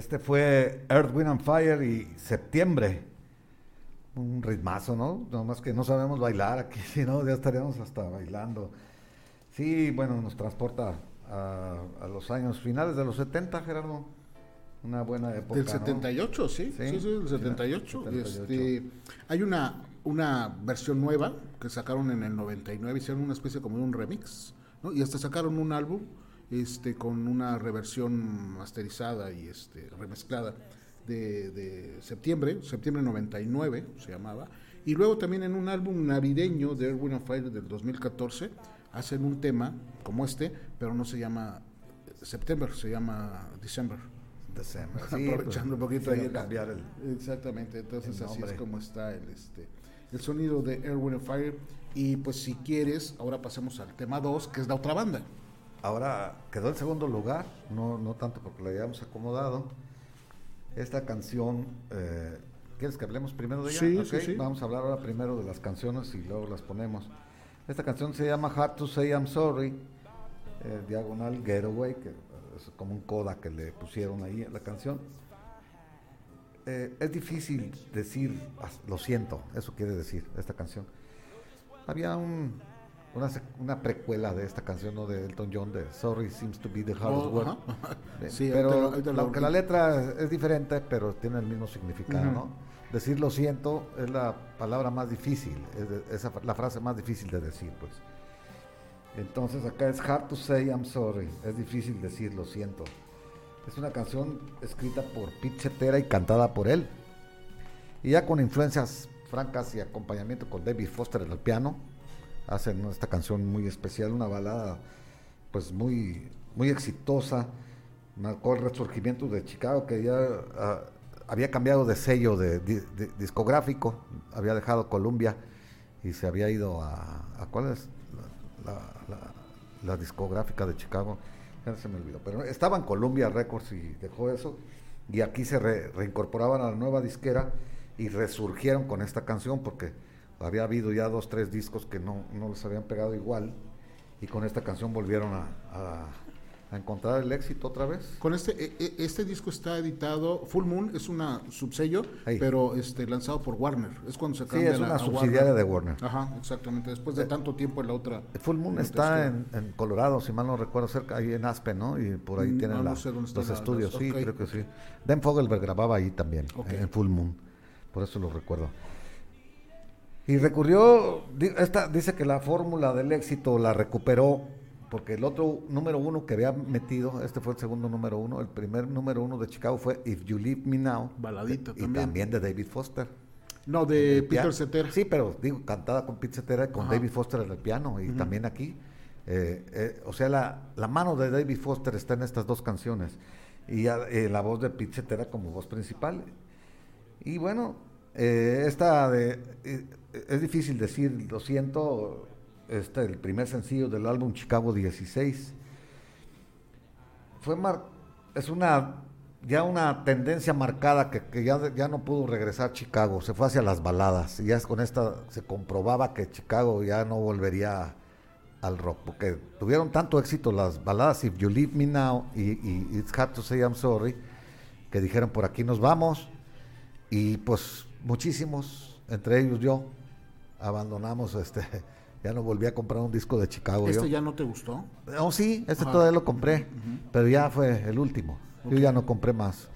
Este fue Earth, Wind and Fire y septiembre. Un ritmazo, ¿no? Nomás que no sabemos bailar aquí, si no, ya estaríamos hasta bailando. Sí, bueno, nos transporta a, a los años finales de los 70, Gerardo. Una buena época. Del ¿no? 78, sí, Sí, sí, sí, del sí, 78. 78. Este, hay una, una versión nueva que sacaron en el 99, hicieron una especie como de un remix, ¿no? Y hasta sacaron un álbum este, con una reversión masterizada y este, remezclada de, de septiembre, septiembre 99 se llamaba. Y luego también en un álbum navideño de Erwin and Fire del 2014 hacen un tema como este, pero no se llama September, se llama December. December. Sí, aprovechando pues, un poquito ahí cambiar el, Exactamente, entonces el así es como está el este el sonido de Air Wind and Fire y pues si quieres, ahora pasemos al tema 2, que es la otra banda. Ahora quedó en segundo lugar, no, no tanto porque la hayamos acomodado. Esta canción, eh, ¿quieres que hablemos primero de ella? Sí, Ok, sí, sí. Vamos a hablar ahora primero de las canciones y luego las ponemos. Esta canción se llama Hard to Say I'm Sorry, eh, diagonal Getaway, que es como un coda que le pusieron ahí a la canción. Eh, es difícil decir, "As- lo siento, eso quiere decir esta canción. Había un, una, una precuela de esta canción ¿no? de Elton John de Sorry Seems to be the hardest Oh, word. ajá. Eh, Sí, pero aunque la letra es, es diferente, pero tiene el mismo significado, Ujú. ¿no? Decir lo siento es la palabra más difícil, es de- esa, la frase más difícil de decir, pues. Entonces acá es hard to say I'm sorry, es difícil decir lo siento. Es una canción escrita por Pete Cetera y cantada por él. Y ya con influencias francas y acompañamiento con David Foster en el piano, hacen esta canción muy especial, una balada pues muy, muy exitosa. Marcó el resurgimiento de Chicago, que ya ah, había cambiado de sello de, di- de- discográfico, había dejado Columbia y se había ido a, ¿cuál es? La, discográfica de Chicago, ya se me olvidó, pero estaba en Columbia Records y dejó eso, y aquí se re- reincorporaban a la nueva disquera y resurgieron con esta canción porque había habido ya dos, tres discos que no, no les habían pegado igual, y con esta canción volvieron a, a- a encontrar el éxito otra vez. Con este e- e- este disco está editado Full Moon es una subsello, Ahí. pero este lanzado por Warner. Es cuando se Sí, cambia es la- una a subsidiaria Warner. de Warner. Ajá, exactamente. Después de tanto tiempo en la otra. Full Moon está en, en Colorado, si mal no recuerdo, cerca, ahí en Aspen, ¿no? Y por ahí Mm, tienen no, la- los la- estudios, sí, creo que sí. Dan Fogelberg grababa ahí también, Ok. en Full Moon, por eso lo recuerdo. Y recurrió, esta, dice que la fórmula del éxito la recuperó, porque el otro número uno que había metido, este fue el segundo número uno, el primer número uno de Chicago fue If You Leave Me Now, Baladita y también. también de David Foster. No, de El Peter. Cetera. Sí, pero digo, cantada con Pete Cetera y con Ajá. David Foster en el piano y también aquí. Eh, eh, o sea, la, la mano de David Foster está en estas dos canciones y eh, la voz de Pete Cetera como voz principal. Y bueno, eh, esta de, eh, es difícil decir, lo siento, este el primer sencillo del álbum Chicago 16 fue mar es una ya una tendencia marcada que, que ya, ya no pudo regresar Chicago, se fue hacia las baladas y ya con esta se comprobaba que Chicago ya no volvería al rock, porque tuvieron tanto éxito las baladas If You Leave Me Now y, y It's Hard to Say I'm Sorry, que dijeron por aquí nos vamos y pues muchísimos, entre ellos yo, abandonamos este, ya no volví a comprar un disco de Chicago. yo. ¿Este ya no te gustó? No, sí, este Ajá. todavía lo compré, pero ya fue el último. Yo ya no compré más.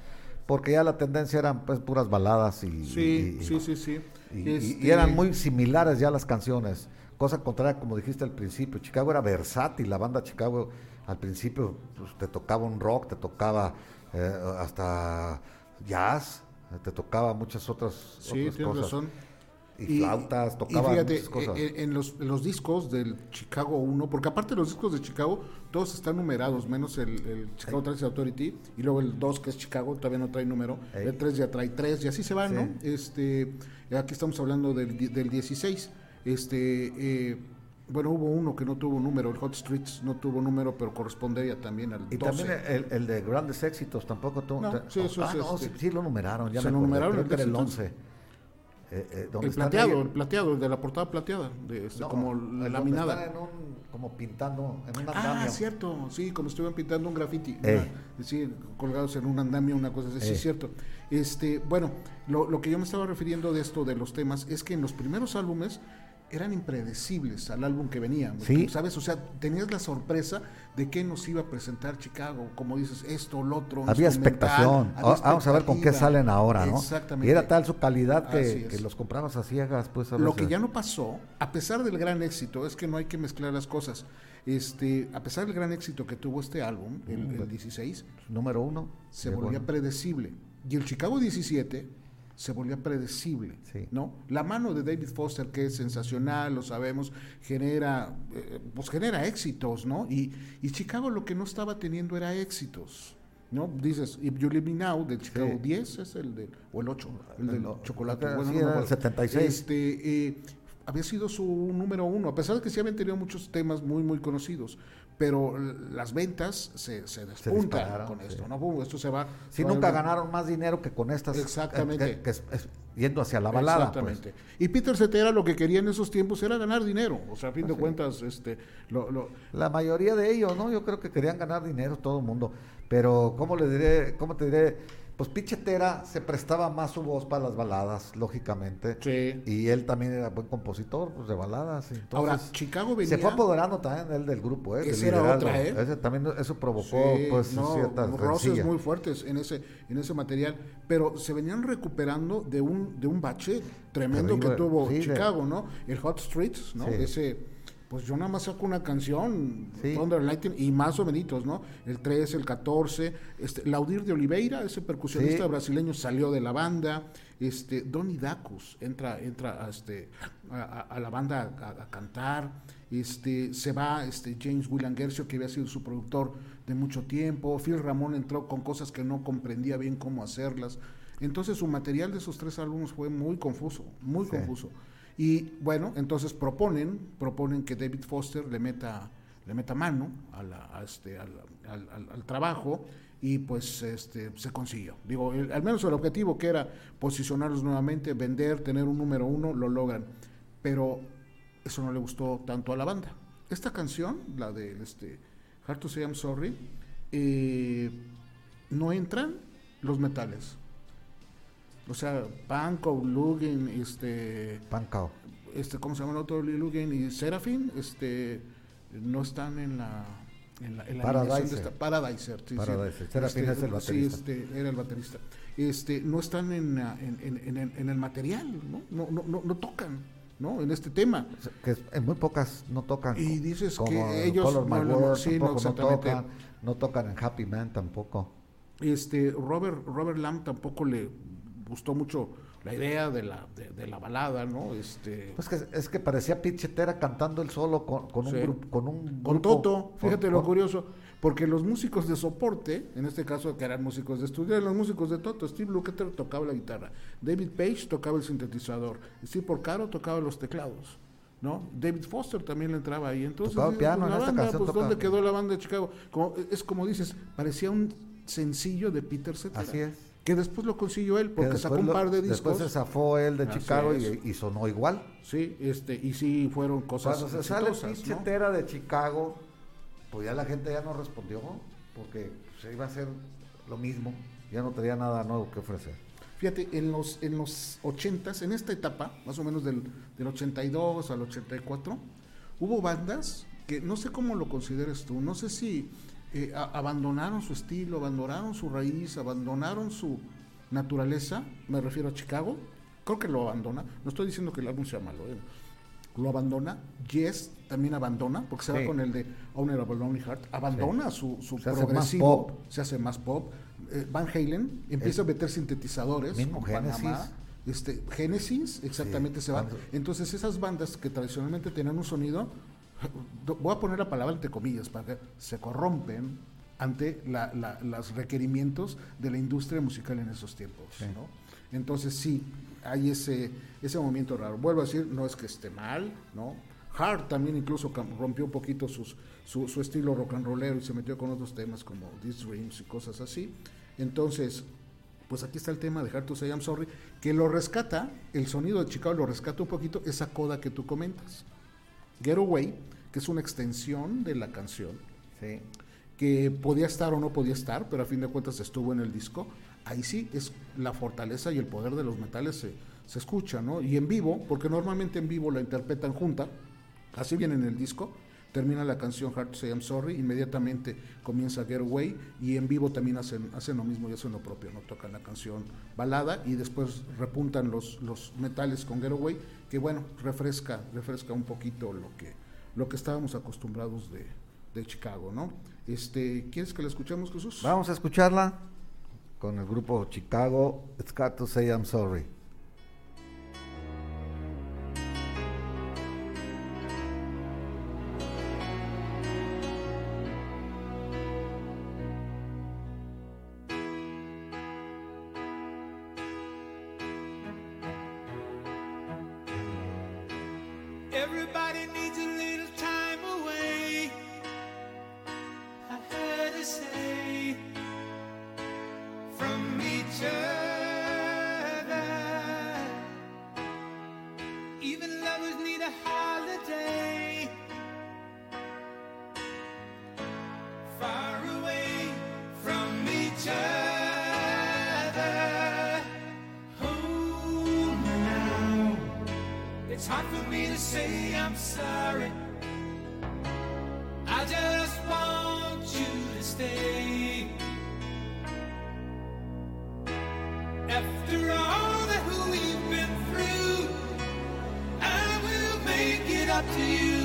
Porque ya la tendencia eran pues puras baladas y, Sí, y- sí, sí, sí. y- Este, y eran muy similares ya las canciones. Cosa contraria, como dijiste al principio, Chicago era versátil, la banda Chicago al principio pues, te tocaba un rock, te tocaba eh, hasta jazz, te tocaba muchas otras, Sí, otras cosas. razón. Y, flautas, tocaba y fíjate, muchas cosas. eh, eh, en, los, en los discos del Chicago 1, porque aparte los discos de Chicago, todos están numerados, menos el, el Chicago Transit Authority, y luego el 2, que es Chicago, todavía no trae número, Ey. el 3 ya trae 3, y así se va, Sí. ¿no? Este, aquí estamos hablando del, del 16. Este, eh, bueno, hubo uno que no tuvo número, el Hot Streets no tuvo número, pero correspondería también al Y 12. también el, el de grandes éxitos tampoco tuvo. No, sí, eso ah, es no, este- sí, sí lo numeraron, ya ¿Se me lo numeraron creo el que era el éxito? 11. Eh, eh, donde El plateado, el plateado, el de la portada plateada, de este, no, como laminada. en un, como pintando en un Ah, andamio. cierto, sí, como estuvieran pintando un graffiti, Eh. una- sí, colgados en un andamio, una cosa así, sí, Eh. es cierto. Este, bueno, lo, lo que yo me estaba refiriendo de esto, de los temas, es que en los primeros álbumes eran impredecibles al álbum que venía, Sí. ¿sabes? O sea, tenías la sorpresa de qué nos iba a presentar Chicago, como dices, esto, lo otro. Había expectación. había Ah, Vamos a ver con qué salen ahora, ¿no? Exactamente. Y era tal su calidad que, los comprabas a ciegas, pues. a Lo que ya no pasó, a pesar del gran éxito, es que no hay que mezclar las cosas. Este, a pesar del gran éxito que tuvo este álbum, el, el 16, Número uno. se llegó, volvía predecible. Y el Chicago 17 se volvía predecible, Sí. ¿no? La mano de David Foster, que es sensacional, lo sabemos, genera, eh, pues genera éxitos, ¿no? Y, y Chicago lo que no estaba teniendo era éxitos, ¿no? Dices, If You Me Now, del Chicago Sí. 10, es el del, o el 8, el del No, chocolate. bueno, sí, no el acuerdo. 76. Este, eh, había sido su número uno, a pesar de que sí habían tenido muchos temas muy, muy conocidos, pero las ventas se, se despuntan con sí. esto, ¿no? Pum, esto se va. Sí, va- nunca ganaron más dinero que con estas. Exactamente. eh, que- que es- es yendo hacia la balada. pues. Exactamente. Y Peter Cetera lo que quería en esos tiempos era ganar dinero. O sea, a Ah, fin de cuentas, este, lo, lo- La mayoría de ellos, ¿no? Yo creo que querían ganar dinero todo el mundo. Pero, ¿cómo le diré? ¿Cómo te diré? Pues Pichetera se prestaba más su voz para las baladas, lógicamente. Sí. Y él también era buen compositor pues, de baladas. y Ahora, entonces, Chicago venía. Se fue apoderando también él del grupo, ¿eh? Esa era otra, ¿eh? Ese también, eso provocó, Sí, pues, no, ciertas roces muy fuertes en ese en ese material, pero se venían recuperando de un de un bache tremendo Terrible, que tuvo sí, de- Chicago, ¿no? El Hot Streets, ¿no? Sí. Ese pues yo nada más saco una canción, Sí. Thunder Lightning, y más o menos, ¿no? El 13, el 14, este, Laudir de Oliveira, ese percusionista Sí. brasileño salió de la banda, este, Donny Dacus entra, entra a, este, a, a- a la banda a, a cantar, este, se va este, James William Gershon, que había sido su productor de mucho tiempo, Phil Ramón entró con cosas que no comprendía bien cómo hacerlas, entonces su material de esos tres álbumes fue muy confuso, muy Sí. confuso. Y bueno, entonces proponen, proponen que David Foster le meta, le meta mano a la- a este, al, al- trabajo y pues este, se consiguió. Digo, el- al menos el objetivo que era posicionarlos nuevamente, vender, tener un número uno, lo logran. Pero eso no le gustó tanto a la banda. Esta canción, la de este, Hard to Say I'm Sorry, eh, no entran los metales. O sea, Pankow, Lugin, este, Pancao. este, ¿cómo se llama el otro? Lugin y Serafin, este, no están en la, en la, en la Paradiser. de esta- Paradiser, sí, sí. Paradiser. Serafin es el baterista. Sí, este, era el baterista. Este, no están en, la- en, en- en el, en el material, ¿no? No, no, no, no tocan, ¿no? En este tema. Que en muy pocas no tocan. Y dices como que ellos- Color My no, World, sí, no, tampoco no, tocan. No tocan en Happy Man tampoco. Este, Robert, Robert Lamb tampoco le gustó mucho la idea de la, de, de la balada, ¿no? Este, Pues que es que parecía Pichetera cantando el solo con, con Sí. un grupo. Con, un Con grupo- Toto, fíjate con- lo curioso, porque los músicos de soporte, en este caso que eran músicos de estudio, eran los músicos de Toto. Steve Lukather tocaba la guitarra, David Page tocaba el sintetizador, Steve Porcaro tocaba los teclados, ¿no? David Foster también le entraba ahí. Entonces, dices, piano, pues, en la esta banda, canción pues, ¿dónde quedó la banda de Chicago? Como- es como dices, parecía un sencillo de Peter Cetera. Así es. Que después lo consiguió él, que porque después sacó un par de Después discos. se zafó él de Así Chicago y, y sonó igual. Sí, este, y sí fueron cosas Cuando se sale. Pichetera de Chicago, pues ya la gente ya no respondió, porque se iba a hacer lo mismo, ya no tenía nada nuevo que ofrecer. Fíjate, en los, en los 80s, en esta etapa, más o menos del, del 82 al 84, hubo bandas que no sé cómo lo consideres tú, no sé si eh, abandonaron su estilo, abandonaron su raíz, abandonaron su naturaleza, me refiero a Chicago, creo que lo abandona, no estoy diciendo que el álbum sea malo, eh, lo abandona, Yes también abandona, porque se va con el de Honorable Lonely Heart, abandona su, Se progresivo, pop. se hace más pop. Eh, Van Halen empieza a meter sintetizadores. Mismo. Panamá. Este, Genesis, exactamente, Sí, se cuando- Entonces, esas bandas que tradicionalmente tenían un sonido, voy a poner la palabra entre comillas, para que se corrompen ante la- la- los requerimientos de la industria musical en esos tiempos. Sí. ¿no? Entonces, sí, hay ese, ese movimiento raro. Vuelvo a decir, no es que esté mal, ¿no? Hart también incluso rompió un poquito sus, su, su estilo rock and rollero y se metió con otros temas como These Dreams y cosas así. Entonces, Pues aquí está el tema de Hard to Say I'm Sorry, que lo rescata, el sonido de Chicago lo rescata un poquito, esa coda que tú comentas. Getaway, que es una extensión de la canción, Sí. que podía estar o no podía estar, pero a fin de cuentas estuvo en el disco. Ahí sí es la fortaleza y el poder de los metales se, se escucha, ¿no? Y en vivo, porque normalmente en vivo la interpretan junta, así viene en el disco, termina la canción Hard to Say I'm Sorry, inmediatamente comienza Getaway y en vivo también hacen, hacen lo mismo y hacen lo propio, ¿no? Tocan la canción balada y después repuntan los, los metales con Getaway, que bueno, refresca, refresca un poquito lo que, lo que estábamos acostumbrados de, de Chicago, ¿no? Este, ¿Quieres que la escuchemos, Jesús? Vamos a escucharla con el grupo Chicago. It's got to say I'm sorry. Up to you.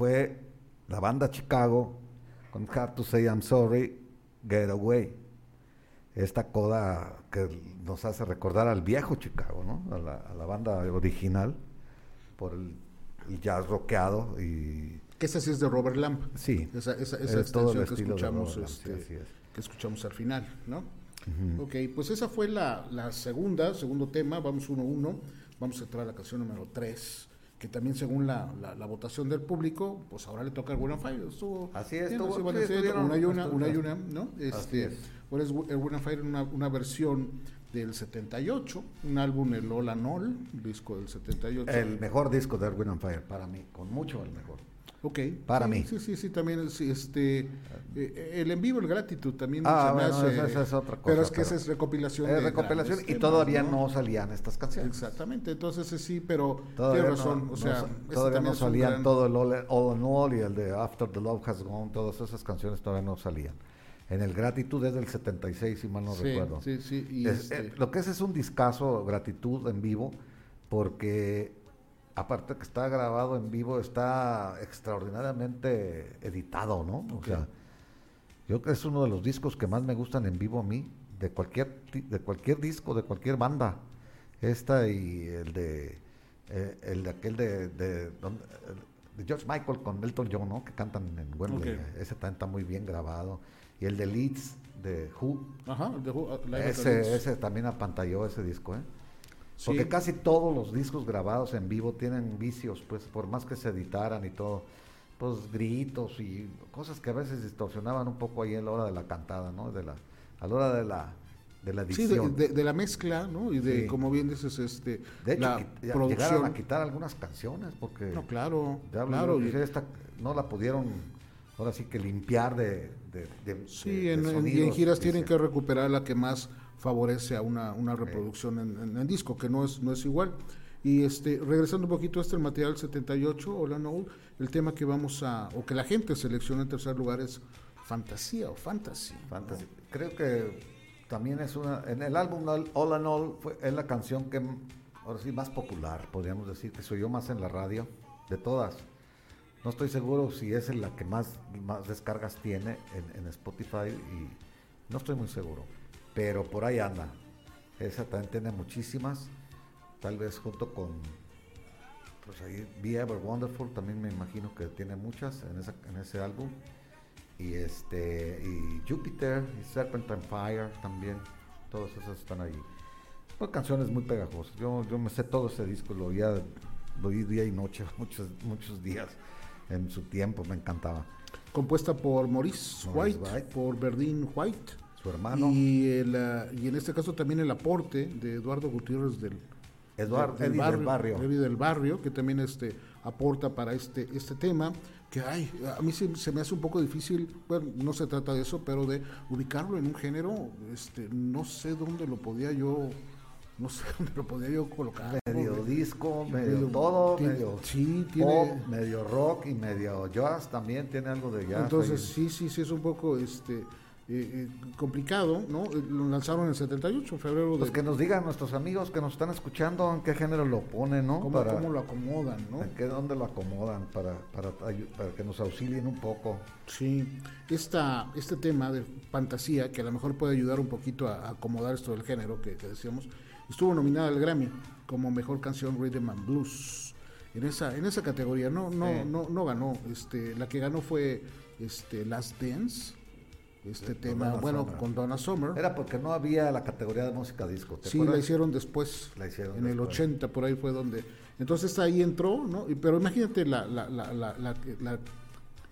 Fue la banda Chicago con Hard to Say I'm Sorry, Get Away. Esta coda que nos hace recordar al viejo Chicago, ¿no? A la, a la banda original por el, el jazz rockeado y Que esa sí es de Robert Lamb. sí, Esa, esa, es todo el extensión que escuchamos, Lamb, este, es. que escuchamos al final, ¿no? Ok, pues esa fue la, la segunda, segundo tema, vamos uno a uno, vamos a entrar a la canción número 3, que también según la, la, la votación del público, pues ahora le toca el Win and Fire. Estuvo Así es, estuvo- sí, una y una, una y una, ¿no? Este, es. ahora es el and Fire una, una versión del 78, un álbum, el and All, disco del 78. El mejor disco de Erwin and Fire, para mí, con mucho el mejor. Ok. Para Sí, mí. Sí, sí, sí, también este, eh, el en vivo, el gratitud también Ah, bueno, hace- esa- esa es otra Pero cosa, es que pero- esa es recopilación. Es recopilación y temas, todavía no salían estas canciones. Exactamente, entonces eh, sí, pero Todavía tienes no- razón, no o sea, este todavía no salían gran- todo el All, All in All y el de After the Love Has Gone, todas esas canciones todavía no salían. En el Gratitud es del 76, si mal no Sí, recuerdo. sí, sí, y Es- este- eh, lo que es es un discazo Gratitud en vivo, porque aparte que está grabado en vivo, está extraordinariamente editado, ¿no? O sea, yo creo que es uno de los discos que más me gustan en vivo a mí, de cualquier, de cualquier disco, de cualquier banda. Esta y el de, eh, el de aquel de, de, de George Michael con Elton John, ¿no? Que cantan en Wembley. Ok. Ese también está muy bien grabado. Y el de Leeds, de Who, Ajá, de Who- ese, ese también apantalló ese disco, ¿eh? Sí. Porque casi todos los discos grabados en vivo tienen vicios, pues por más que se editaran y todo, pues gritos y cosas que a veces distorsionaban un poco ahí a la hora de la cantada, ¿no? De la, a la hora de la, de la Sí, de, edición. de- de la mezcla, ¿no? Y de, Sí. como bien dices, este, De hecho, la producción. llegaron a quitar algunas canciones porque No, claro, ya claro. esta no la pudieron, ahora sí que limpiar de, Sí, en, en- y en sonidos, giras tienen que recuperar la que más favorece a una, una reproducción en, en- en disco, que no es, no es igual. Y este, regresando un poquito a este material 78, Hola No, el tema que vamos a, o que la gente selecciona en tercer lugar es fantasía o fantasy. ¿no? Fantasy. Creo que también es una. En el álbum All and All fue, es la canción que ahora sí más popular, podríamos decir, que se oyó más en la radio de todas. No estoy seguro si es la que más, más descargas tiene en, en Spotify y no estoy muy seguro. Pero por ahí anda. Esa también tiene muchísimas. Tal vez junto con. Pues ahí, Be Ever Wonderful también me imagino que tiene muchas en, esa, en ese álbum y este y Jupiter y Serpentine Fire también todos esos están ahí pues canciones muy pegajosas yo yo me sé todo ese disco lo oía lo oí día y noche muchos muchos días en su tiempo me encantaba Compuesta por Maurice, Maurice White, White. por Berdín White. Su hermano Y, el, ah, y en este caso también el aporte de Eduardo Gutiérrez del, Eduardo del del barrio Eddie del barrio, que también este aporta para este este tema que ay, a mí se, se me hace un poco difícil, bueno, no se trata de eso, pero de ubicarlo en un género, este no sé dónde lo podía yo no sé dónde lo podía yo colocar. medio disco medio, medio- todo tiene- medio sí, tiene- pop medio rock y medio jazz también tiene algo de jazz Entonces ahí. sí, sí, sí es un poco este eh, eh, complicado, ¿no? Eh, Lo lanzaron en el 78, en febrero de pues que nos digan nuestros amigos que nos están escuchando en qué género lo ponen no cómo, Para- cómo lo acomodan, ¿no? ¿En qué, ¿Dónde lo acomodan para, para, que nos auxilien un poco? Sí, esta, este tema de fantasía, que a lo mejor puede ayudar un poquito a, a acomodar esto del género que, que decíamos, estuvo nominada al Grammy como mejor canción Rhythm and Blues. En esa, en esa categoría no, no, Sí. no, no ganó. Este, la que ganó fue este Last Dance, este tema, Donna bueno, Summer. con Donna Summer. Era porque no había la categoría de música disco. ¿te Sí, la hicieron después. La hicieron en el después. 80, por ahí fue donde. Entonces ahí entró, ¿no? Y- Pero imagínate la, la- la- la- la- la-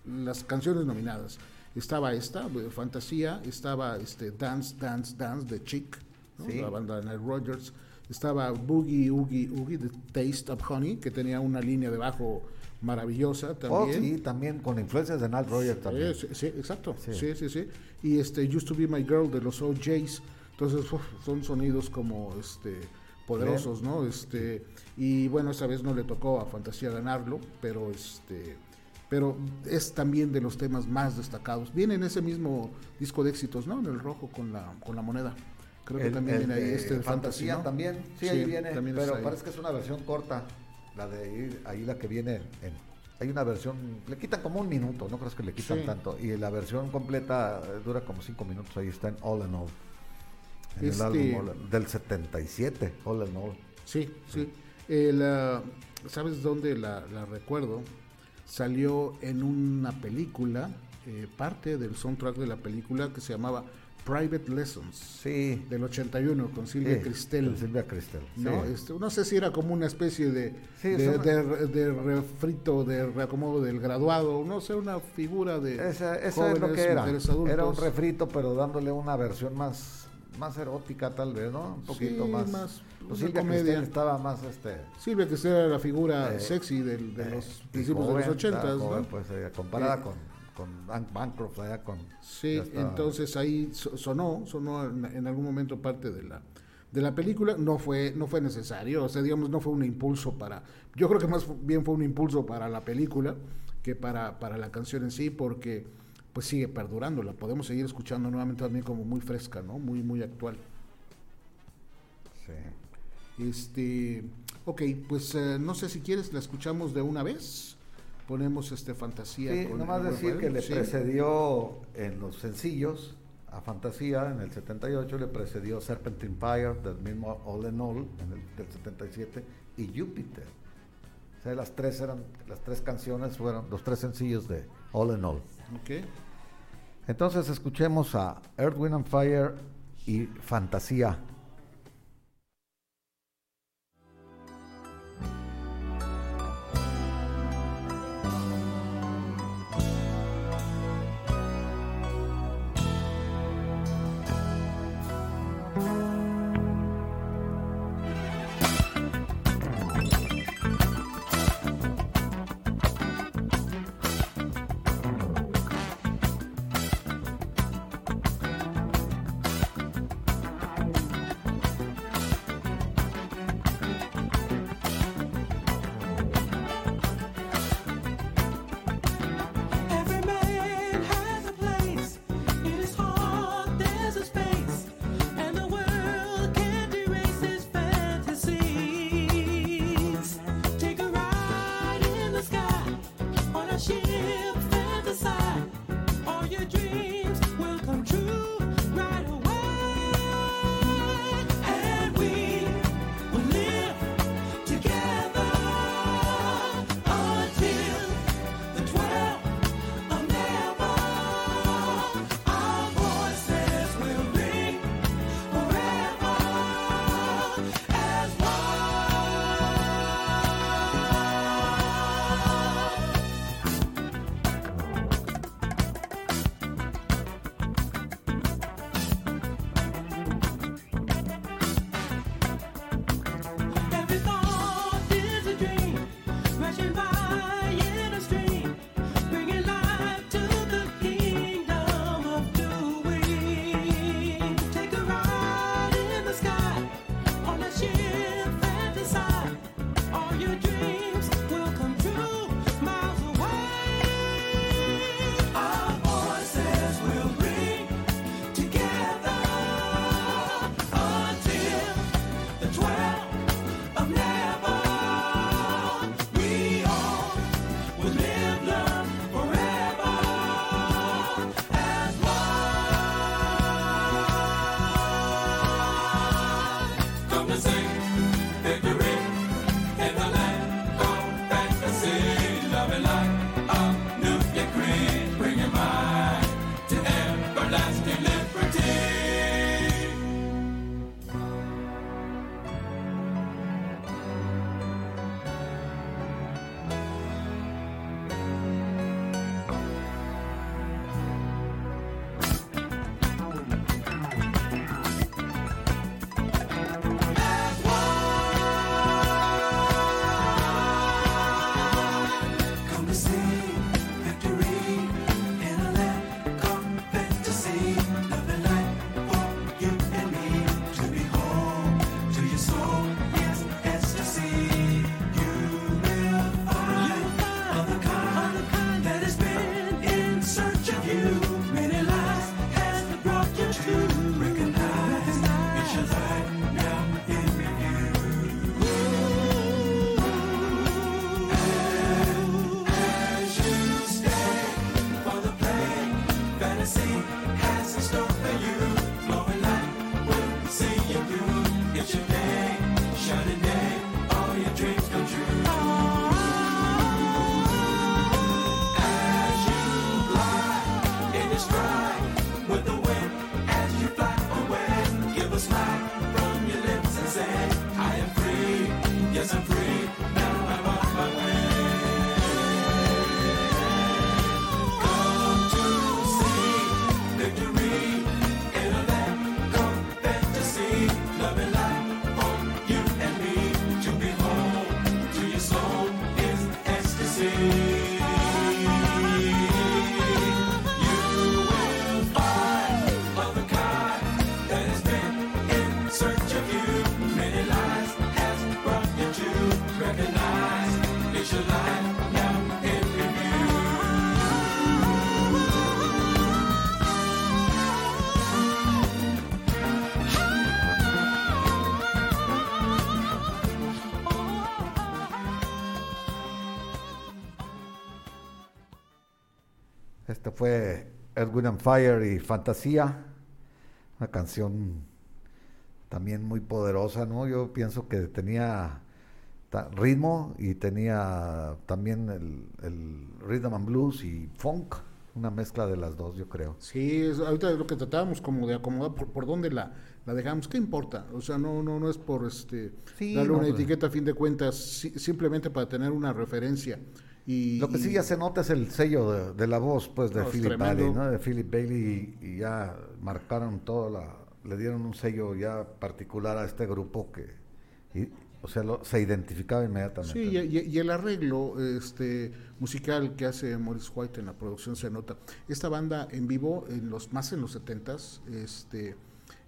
las canciones nominadas. Estaba esta, eh, Fantasía, estaba este Dance, Dance, Dance de Chick, ¿no? Sí. la banda de Nile Rodgers. Estaba Boogie, Oogie, Oogie, The Taste of Honey, que tenía una línea de maravillosa Oh, también. sí, también con influencias de Rodgers también. Sí, exacto. Sí. Sí. sí, sí, Y este Used to Be My Girl de los OJs. Entonces uf, son sonidos como este poderosos, ¿no? Este y bueno, esa vez no le tocó a Fantasía ganarlo, pero este pero es también de los temas más destacados. Viene en ese mismo disco de éxitos, ¿no? En el rojo con la con la moneda. Creo que también el viene ahí este de Fantasía ¿no? también. Sí, Sí, ahí viene. pero ahí. parece que es una versión corta. La de ahí, ahí la que viene en, Hay una versión, le quitan como un minuto, no crees que le quitan Sí. tanto. Y la versión completa eh, dura como cinco minutos, ahí está en All in All. En Este- el álbum All del 77, All in All. Sí, sí. El, ah, ¿Sabes dónde la, la recuerdo? Salió en una película, eh, parte del soundtrack de la película que se llamaba Private Lessons, Sí. del 81, con Silvia sí, Cristel. con Silvia Cristel. ¿no? sí. Este, no sé si era como una especie de, Sí, de, de- de refrito, de reacomodo del graduado, no sé, una figura de Esa, esa es lo jóvenes, que era. Era un refrito, pero dándole una versión más, más erótica, tal vez, ¿no? Un poquito Sí, más. más pues Silvia. Cristel estaba más, este. Silvia Cristel era la figura Eh, sexy del- de eh, los principios de joven, los ochentas, ¿no? Pues eh, comparada con, con Bancroft, con. Sí, entonces ahí so- sonó, sonó en, en algún momento parte de la de la película, no fue no fue necesario, o sea, digamos no fue un impulso para yo creo que más bien fue un impulso para la película que para para la canción en sí porque pues sigue perdurando, la podemos seguir escuchando nuevamente también como muy fresca, ¿no? Muy muy actual. Sí. Este, ok, pues eh, no sé si quieres la escuchamos de una vez. Ponemos este fantasía Sí, con nomás decir que le Sí. precedió en los sencillos a Fantasía en el 78, le precedió Serpentine Fire del mismo All in All en el del 77 y Jupiter. O sea, las tres eran las tres canciones fueron los tres sencillos de All in All. Ok. Entonces escuchemos a Earth, Wind and Fire y Fantasía. Fue Edwin and Fire y Fantasía, una canción también muy poderosa, ¿no? Yo pienso que tenía ritmo y tenía también el, el rhythm and blues y funk, una mezcla de las dos, yo creo. Sí, es, ahorita es lo que tratábamos como de acomodar por, por dónde la, la dejamos. ¿Qué importa? O sea, no, no, no es por este Sí, darle no, una pues. etiqueta a fin de cuentas, si- simplemente para tener una referencia. Y, Lo que sí ya se nota es el sello de, de la voz, pues, de No, Philip. Bailey, ¿no? De Philip Bailey y, y ya marcaron todo la, le dieron un sello ya particular a este grupo que, y- o sea, lo- se identificaba inmediatamente. Sí, y el arreglo este musical que hace Morris White en la producción se nota. Esta banda en vivo, en los más en los 70s, este,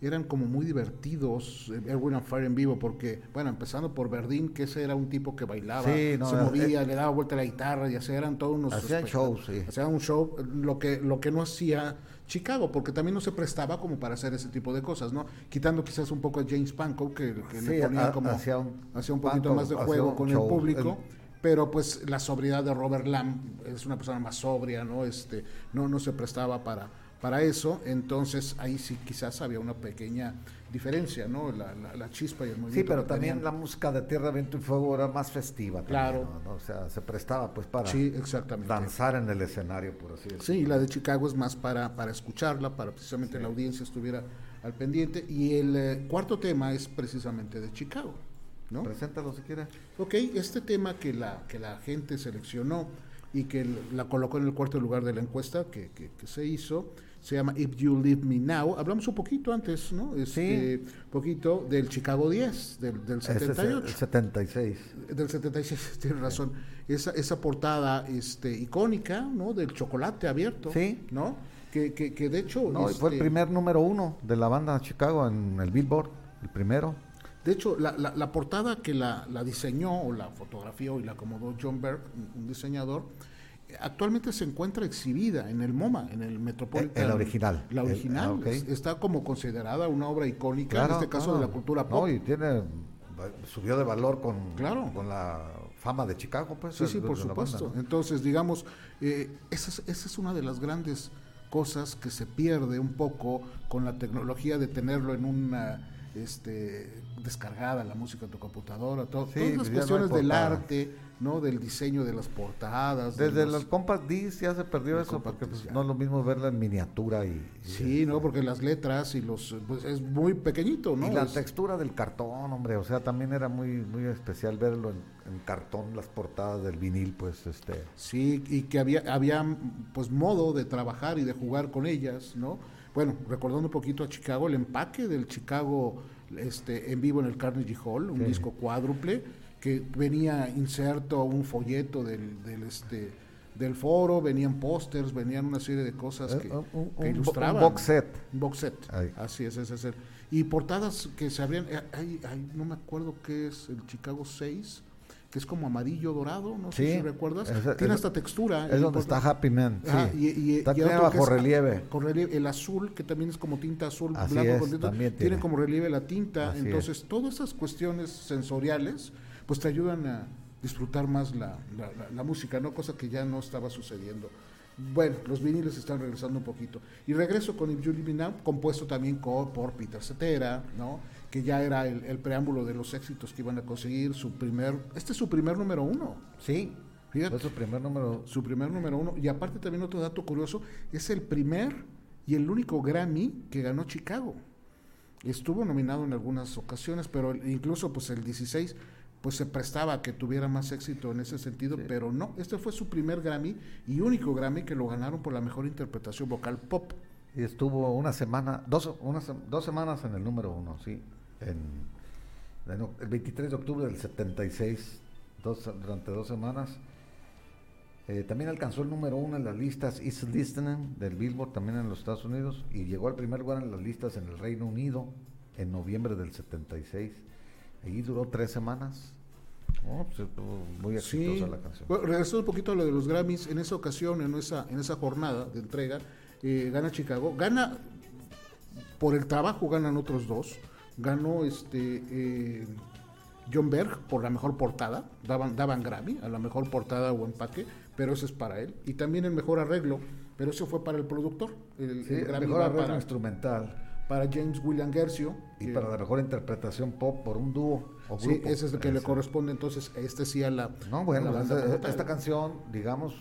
eran como muy divertidos, eh, Erwin and Fire en vivo, porque, bueno, empezando por Verdín, que ese era un tipo que bailaba, Sí, no, se era- movía, le daba vuelta a la guitarra, y así eran todos unos... Hacían shows, sí. Hacían un show, lo que, lo que no hacía Chicago, porque también no se prestaba como para hacer ese tipo de cosas, ¿no? Quitando quizás un poco a James Pankow, que, que Sí, le ponía como... hacía un- hacía un poquito Pankow más de juego con show, el público el- pero pues la sobriedad de Robert Lamb es una persona más sobria no este no no se prestaba para para eso entonces ahí sí quizás había una pequeña diferencia no la, la, la chispa y el movimiento Sí, pero también tenían. la música de Tierra, Viento y Fuego era más festiva. también, Claro. ¿no? O sea, se prestaba pues para sí exactamente danzar en el escenario, por así decirlo. Sí, y la de Chicago es más para, para escucharla, para precisamente la audiencia estuviera al pendiente. Y el eh, cuarto tema es precisamente de Chicago, ¿no? Preséntalo si quieres. Ok, este tema que la, que la gente seleccionó y que la colocó en el cuarto lugar de la encuesta que, que- que se hizo, se llama If You Leave Me Now. Hablamos un poquito antes, ¿no? Este, poquito del Chicago 10, del, del Ese es el- 78 el 76. del 76, tienes razón. Esa, esa portada este, icónica, ¿no? Del chocolate abierto, Sí. ¿no? Que, que, que de hecho... No, y fue el este, primer número uno de la banda Chicago en el Billboard, el primero. De hecho, la, la, la portada que la, la diseñó o la fotografió y la acomodó John Berg, un, un diseñador, actualmente se encuentra exhibida en el MoMA, en el Metropolitan. Eh, la original. La original. es- Está como considerada una obra icónica, Claro, en este caso claro. de la cultura pop. No, y tiene, subió de valor con, Claro. con la fama de Chicago, pues. Sí, sí, de por banda, supuesto. ¿no? Entonces, digamos, eh, esa, es, esa es una de las grandes cosas que se pierde un poco con la tecnología de tenerlo en una este descargada la música en tu computadora, todo- Sí, todas las no cuestiones del arte, ¿no? Del diseño de las portadas. de Desde los- el compact disc ya se perdió El eso, porque pues, no es lo mismo verla en miniatura y, y- Sí, ¿no? Porque las letras y los... Pues es muy pequeñito, ¿no? y la Es- textura del cartón, hombre, o sea, también era muy muy especial verlo en, en cartón, las portadas del vinil, pues, este... Sí, y que había, había pues modo de trabajar y de jugar con ellas, ¿no? Bueno, recordando un poquito a Chicago, el empaque del Chicago este, en vivo en el Carnegie Hall, un Sí. disco cuádruple, que venía inserto un folleto del, del, este, del foro, venían pósters, venían una serie de cosas que, Eh, que un ilustraban. un box set. Un box set, Ahí. así es, ese es el. Y portadas que se abrían, eh, hay- hay- no me acuerdo qué es, el Chicago 6, que es como amarillo dorado, no sé Sí, si recuerdas. Tiene hasta textura. Es donde está Happy Man, sí. Y, y- está y otro bajo relieve. con relieve. El azul, que también es como tinta azul, Así blanco es, con tinta, tiene. tiene. como relieve la tinta. Así Entonces, todas esas cuestiones sensoriales, pues te ayudan a disfrutar más la, la- la- la música, ¿no? Cosa que ya no estaba sucediendo. Bueno, los viniles están regresando un poquito. Y regreso con If You Me Now, compuesto también por Peter Cetera, ¿no? Que ya era el, el preámbulo de los éxitos que iban a conseguir. Su primer, este es su primer número uno. Sí, Fíjate. fue su primer número. Su primer número uno. Y aparte también otro dato curioso, es el primer y el único Grammy que ganó Chicago. Estuvo nominado en algunas ocasiones, pero incluso pues el 16 pues se prestaba a que tuviera más éxito en ese sentido, pero no, este fue su primer Grammy y único Grammy que lo ganaron por la mejor interpretación vocal pop. Y estuvo una semana, dos, una dos semanas en el número uno, sí. En, en el 23 de octubre del 76, dos, durante dos semanas. Eh, también alcanzó el número uno en las listas East Listening del Billboard, también en los Estados Unidos, y llegó al primer lugar en las listas en el Reino Unido en noviembre del 76. Allí duró tres semanas. Oh, pues, muy exitosa la canción. Bueno, regresando un poquito a lo de los Grammys, en esa ocasión, en esa, en esa jornada de entrega, eh, gana Chicago, gana por el trabajo ganan otros dos, ganó este eh, John Berg por la mejor portada, daban, daban Grammy a la mejor portada o empaque, pero ese es para él. Y también el mejor arreglo, pero eso fue para el productor. El, Sí, el el Grammy mejor arreglo para, instrumental para James William Gercio. y para la mejor interpretación pop por un dúo o Sí, ese es el que le Ese. corresponde entonces, este sí a la. No, a bueno, la banda esta, como tal. esta canción, digamos,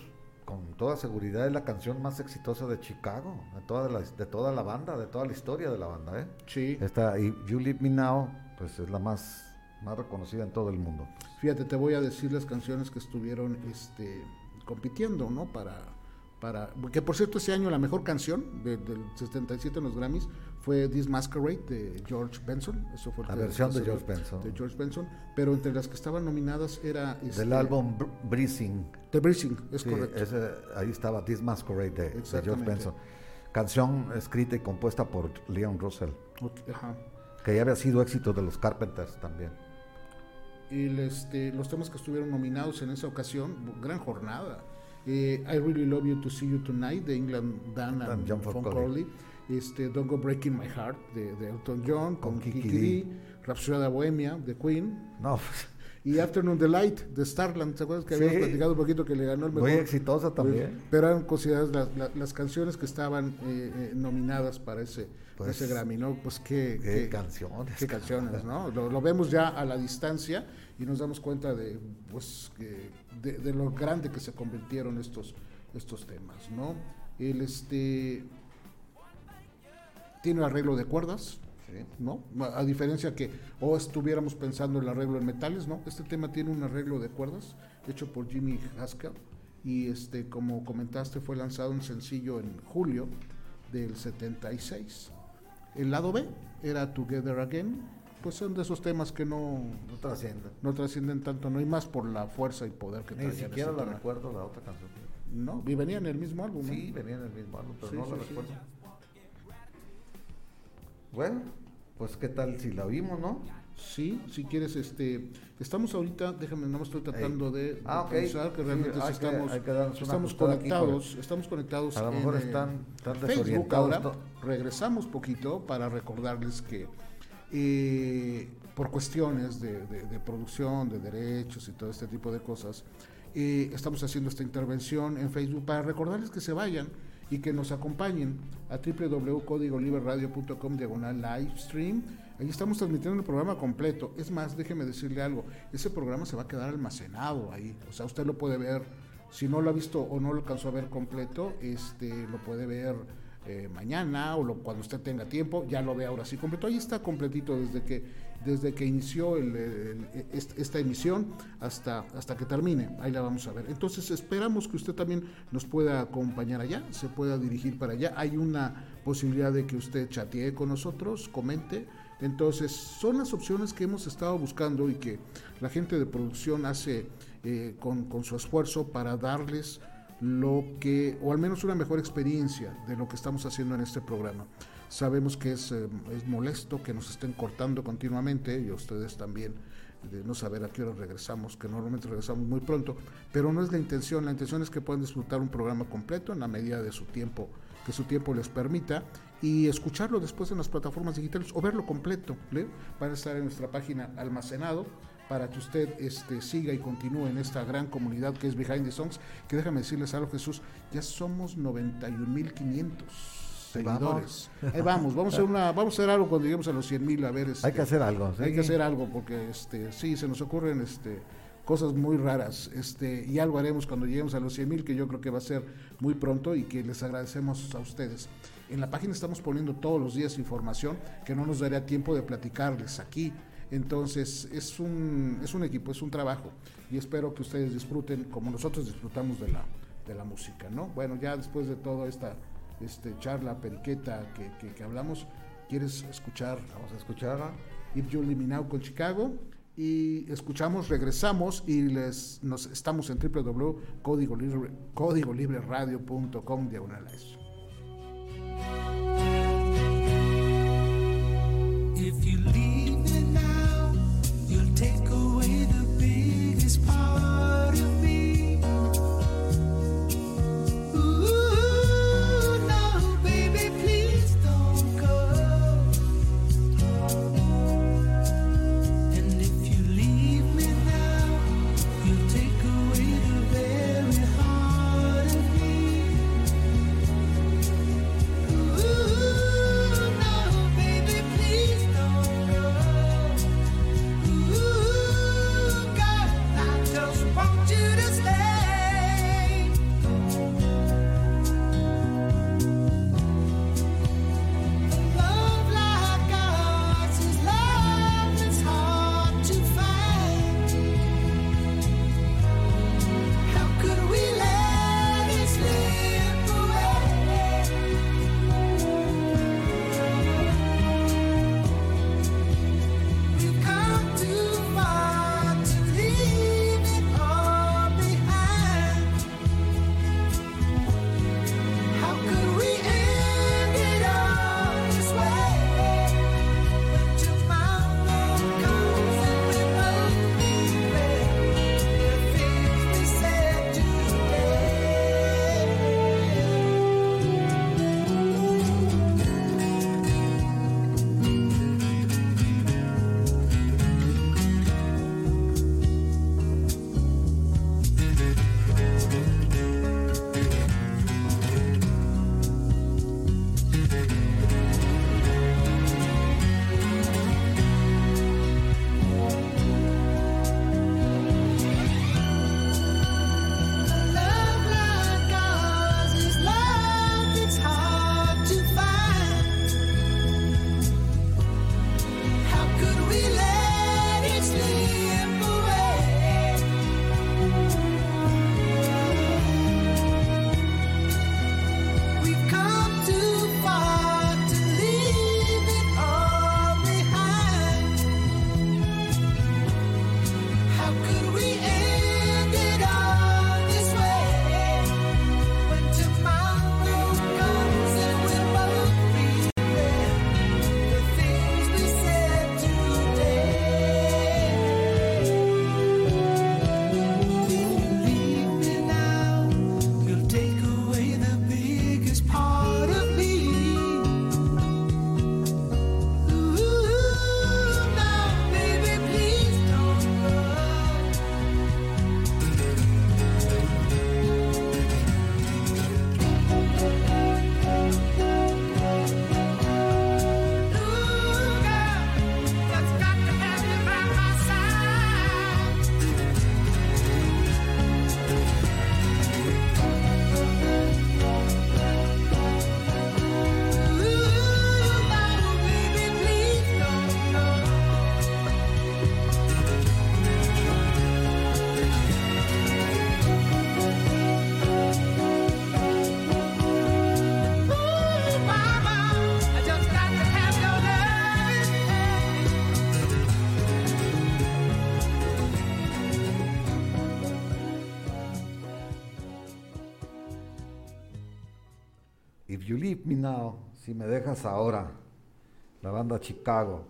con toda seguridad es la canción más exitosa de Chicago, de toda la, de toda la banda, de toda la historia de la banda, ¿eh? Sí, Esta, y You Leave Me Now, pues es la más, más reconocida en todo el mundo. fíjate, te voy a decir las canciones que estuvieron este, compitiendo, ¿no? Para, para. Que por cierto, ese año la mejor canción de- del 77 en los Grammys fue This Masquerade de George Benson. Eso fue La versión de George Benson. De George Benson. Pero entre las que estaban nominadas era. Del este, álbum Br- Breezing, The Breezing, es sí, correcto. ese- ahí estaba This Masquerade de, de George. Benson. Canción escrita y compuesta por Leon Russell, Ok, ajá. que ya había sido éxito de los Carpenters también. Y el, este, los temas que estuvieron nominados en esa ocasión, gran jornada. Eh, I Really Love You to See You Tonight de England Dan and And John Ford. Este, Don't Go Breaking My Heart de, de Elton John con, Con Kiki, Dee. Rhapsody Bohemia de Queen No, pues, y Afternoon Delight de Starland. ¿Te acuerdas que Sí. habíamos platicado un poquito que le ganó el mejor? muy exitosa también. Pero eran consideradas las, las- las canciones que estaban eh, eh, nominadas para ese, Pues, ese Grammy, ¿no? Pues qué, qué canciones, Qué canciones, ¿no? Lo, lo vemos ya a la distancia y nos damos cuenta de, pues, de lo grande que se convirtieron estos, estos temas, ¿no? El este tiene arreglo de cuerdas, Sí. ¿no? A diferencia que o estuviéramos pensando en el arreglo en metales, ¿no? Este tema tiene un arreglo de cuerdas hecho por Jimmy Haskell y este como comentaste fue lanzado un sencillo en julio del 76. El lado B era Together Again, pues son de esos temas que no No trasciende. no trascienden tanto, no hay más por la fuerza y poder que Ni siquiera la tema. recuerdo la otra canción. No, y venía en el mismo álbum. ¿no? Sí, venía en el mismo álbum, pero Sí, no sí, la recuerdo. Bueno, pues qué tal si la vimos, ¿no? Sí, si quieres, este, estamos ahorita, déjame, no me estoy tratando de, de Ah, pensar que realmente sí estamos, que estamos aquí conectados, estamos conectados. A lo en, mejor están, están Facebook ahora. Regresamos poquito para recordarles que eh, por cuestiones de, de- de producción, de derechos y todo este tipo de cosas, eh, estamos haciendo esta intervención en Facebook para recordarles que se vayan y que nos acompañen a www.codigoliberradio.com diagonal live stream. Ahí estamos transmitiendo el programa completo. Es más, déjeme decirle algo, ese programa se va a quedar almacenado ahí. O sea, usted lo puede ver, si no lo ha visto o no lo alcanzó a ver completo, este, lo puede ver eh, mañana o lo- cuando usted tenga tiempo, ya lo ve ahora sí completo. Ahí está completito desde que, desde que inició el- el- est- esta emisión hasta, hasta que termine. Ahí la vamos a ver. Entonces esperamos que usted también nos pueda acompañar allá, se pueda dirigir para allá. Hay una posibilidad de que usted chatee con nosotros, comente. Entonces son las opciones que hemos estado buscando y que la gente de producción hace eh, con, con su esfuerzo para darles lo que, o al menos una mejor experiencia de lo que estamos haciendo en este programa. Sabemos que es, eh, es molesto que nos estén cortando continuamente y ustedes también de no saber a qué hora regresamos, que normalmente regresamos muy pronto, pero no es la intención, la intención es que puedan disfrutar un programa completo en la medida de su tiempo, que su tiempo les permita y escucharlo después en las plataformas digitales o verlo completo, ¿le? van a estar en nuestra página almacenado para que usted este, siga y continúe en esta gran comunidad que es Behind the Songs, que déjame decirles algo Jesús, ya somos 91.500 seguidores. Ahí vamos, vamos a hacer una, vamos a hacer algo cuando lleguemos a los 100.000 a ver este, Hay que hacer algo. ¿sí? hay que hacer algo porque este sí se nos ocurren este cosas muy raras este y algo haremos cuando lleguemos a los 100 mil que yo creo que va a ser muy pronto y que les agradecemos a ustedes en la página estamos poniendo todos los días información que no nos daría tiempo de platicarles aquí entonces es un es un equipo es un trabajo y espero que ustedes disfruten como nosotros disfrutamos de la de la música no bueno ya después de toda esta este charla periqueta que, que, que hablamos quieres escuchar Vamos a escucharla. If You Now con Chicago y escuchamos, regresamos y les nos estamos en www.códigolibreradio.com diagonales. If you leave Leave Me Now, si me dejas ahora, la banda Chicago.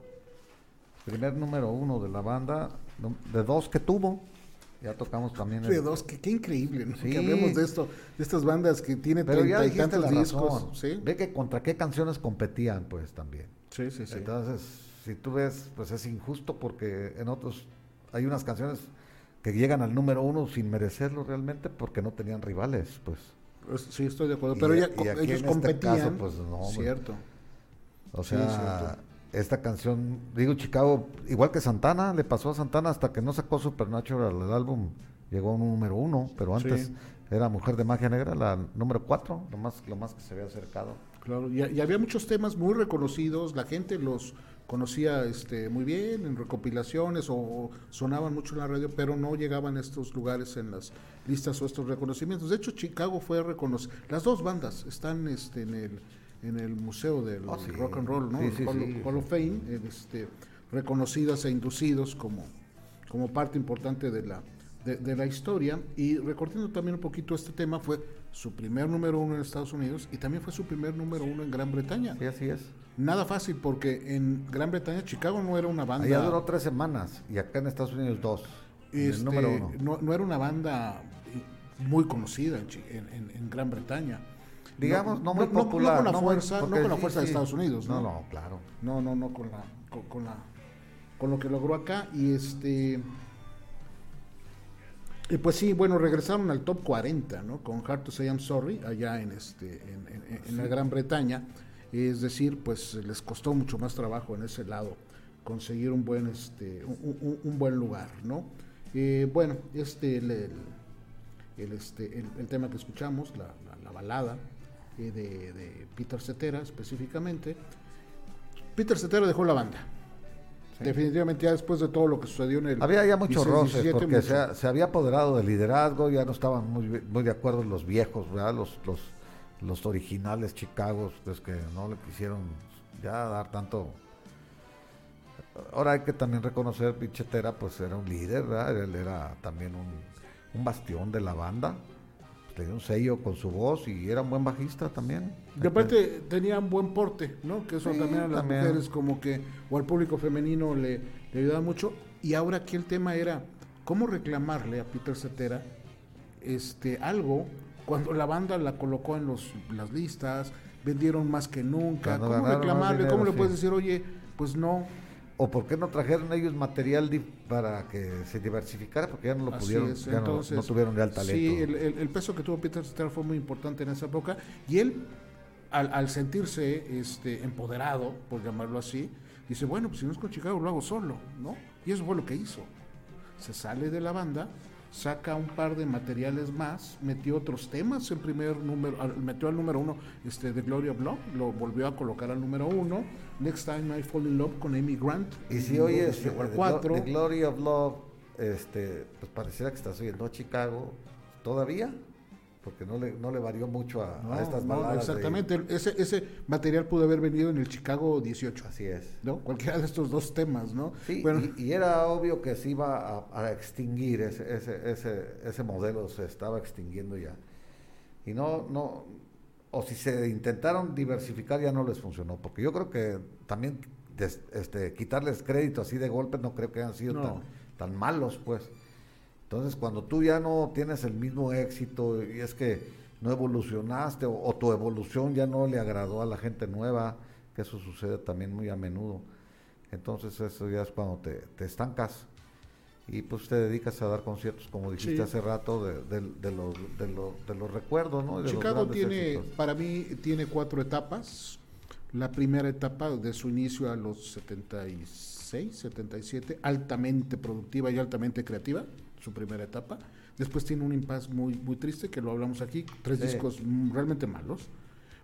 Primer número uno de la banda, de dos que tuvo. Ya tocamos también. el- De dos, que qué increíble, ¿no? Sí. Que hablemos de esto, de estas bandas que tienen Pero ya treinta y tantos la discos. ¿sí? Ve que contra qué canciones competían, pues también. sí, sí, sí. Entonces, si tú ves, pues es injusto porque en otros hay unas canciones que llegan al número uno sin merecerlo realmente porque no tenían rivales, pues. Sí, estoy de acuerdo. Pero y ellos en este competían. caso, pues, no. Cierto. O sea, cierto. esta canción, digo Chicago, igual que Santana, le pasó a Santana hasta que no sacó Supernatural, el álbum llegó a un número uno, pero antes Sí. era Mujer de Magia Negra, la número cuatro, lo más, lo más que se había acercado. Claro, y, y había muchos temas muy reconocidos, la gente los conocía este muy bien en recopilaciones o, o sonaban mucho en la radio, pero no llegaban a estos lugares en las listas o estos reconocimientos. De hecho, Chicago fue reconocido. Las dos bandas están este, en el en el museo del Oh, sí. rock and roll, ¿no? Sí, sí, Hall, of Fame, este, reconocidas e inducidos como como parte importante de la de, de la historia y recordando también un poquito este tema fue su primer número uno en Estados Unidos y también fue su primer número uno en Gran Bretaña. Sí, así es. Nada fácil porque en Gran Bretaña Chicago no era una banda. Allá duró tres semanas y acá en Estados Unidos dos. en este, el número uno. No, no era una banda muy conocida en, en- en- Gran Bretaña. Digamos, no, muy no- popular. con la muy- fuerza, no porque con la sí, fuerza de. Estados Unidos, ¿no? No, no, claro. No, no, no con la, con, con la, con lo que logró acá y este, y pues sí, bueno, regresaron al top 40, ¿no? Con Hard to Say I'm Sorry allá en este, en, en- en la Gran Bretaña, es decir, pues les costó mucho más trabajo en ese lado conseguir un buen, este, un, un- un buen lugar, ¿no? Eh, bueno, este el, el- el, este, el, el tema que escuchamos, la, la- la balada eh, de, de Peter Cetera específicamente. Peter Cetera dejó la banda. Definitivamente ya después de todo lo que sucedió en el... Había ya muchos 16, roces 17, porque mucho. se, se había apoderado del liderazgo, ya no estaban muy, de acuerdo los viejos, ¿verdad? Los, los, los originales Chicago, pues que no le quisieron ya dar tanto. Ahora hay que también reconocer, Pichetera, pues era un líder, ¿verdad? Él era también un, un bastión de la banda. Un sello con su voz y era un buen bajista también. Y aparte tenían buen porte, ¿no? Que eso Sí, también a las también. mujeres como que, o al público femenino le, le ayudaba mucho. Y ahora aquí el tema era, ¿cómo reclamarle a Peter Cetera este, algo cuando la banda la colocó en los, las listas, vendieron más que nunca? Cuando ¿Cómo reclamarle? dinero, ¿Cómo le sí. puedes decir, oye, pues no? ¿O por qué no trajeron ellos material para que se diversificara? Porque ya no lo Así pudieron, es, ya no- entonces, no, tuvieron el talento. Sí, el, el- el peso que tuvo Peter Cetera fue muy importante en esa época y él, al, al sentirse este, empoderado, por llamarlo así, dice, bueno, pues si no es con Chicago, lo hago solo, ¿no? Y eso fue lo que hizo. Se sale de la banda, saca un par de materiales más, metió otros temas en primer número, metió al número uno este, de Glory of Love, lo volvió a colocar al número uno, Next Time I Fall in Love con Amy Grant, Y si oyes al The, cuatro. The Glory of Love, este, pues pareciera que estás oyendo a Chicago todavía, porque no le, no le varió mucho a, a No, estas no, baladas. de- exactamente. Ese, ese material pudo haber venido en el Chicago 18. así es. ¿no? Cualquiera de estos dos temas, ¿no? Sí, bueno, y, y era obvio que se iba a, a extinguir, ese, ese, ese, ese modelo se estaba extinguiendo ya. Y no, no, o si se intentaron diversificar ya no les funcionó, porque yo creo que también des- este, quitarles crédito así de golpe no creo que hayan sido No. tan, tan malos, pues. Entonces, cuando tú ya no tienes el mismo éxito y es que no evolucionaste o, o tu evolución ya no le agradó a la gente nueva, que eso sucede también muy a menudo. Entonces, eso ya es cuando te, te estancas y pues te dedicas a dar conciertos, como dijiste Sí. hace rato, de, de- de los, de, los, de los recuerdos, ¿no? De Chicago tiene, éxitos. para mí, tiene cuatro etapas. La primera etapa de su inicio a los 76, 77, altamente productiva y altamente creativa, su primera etapa. Después tiene un impasse muy, muy triste, que lo hablamos aquí, tres Sí. discos realmente malos.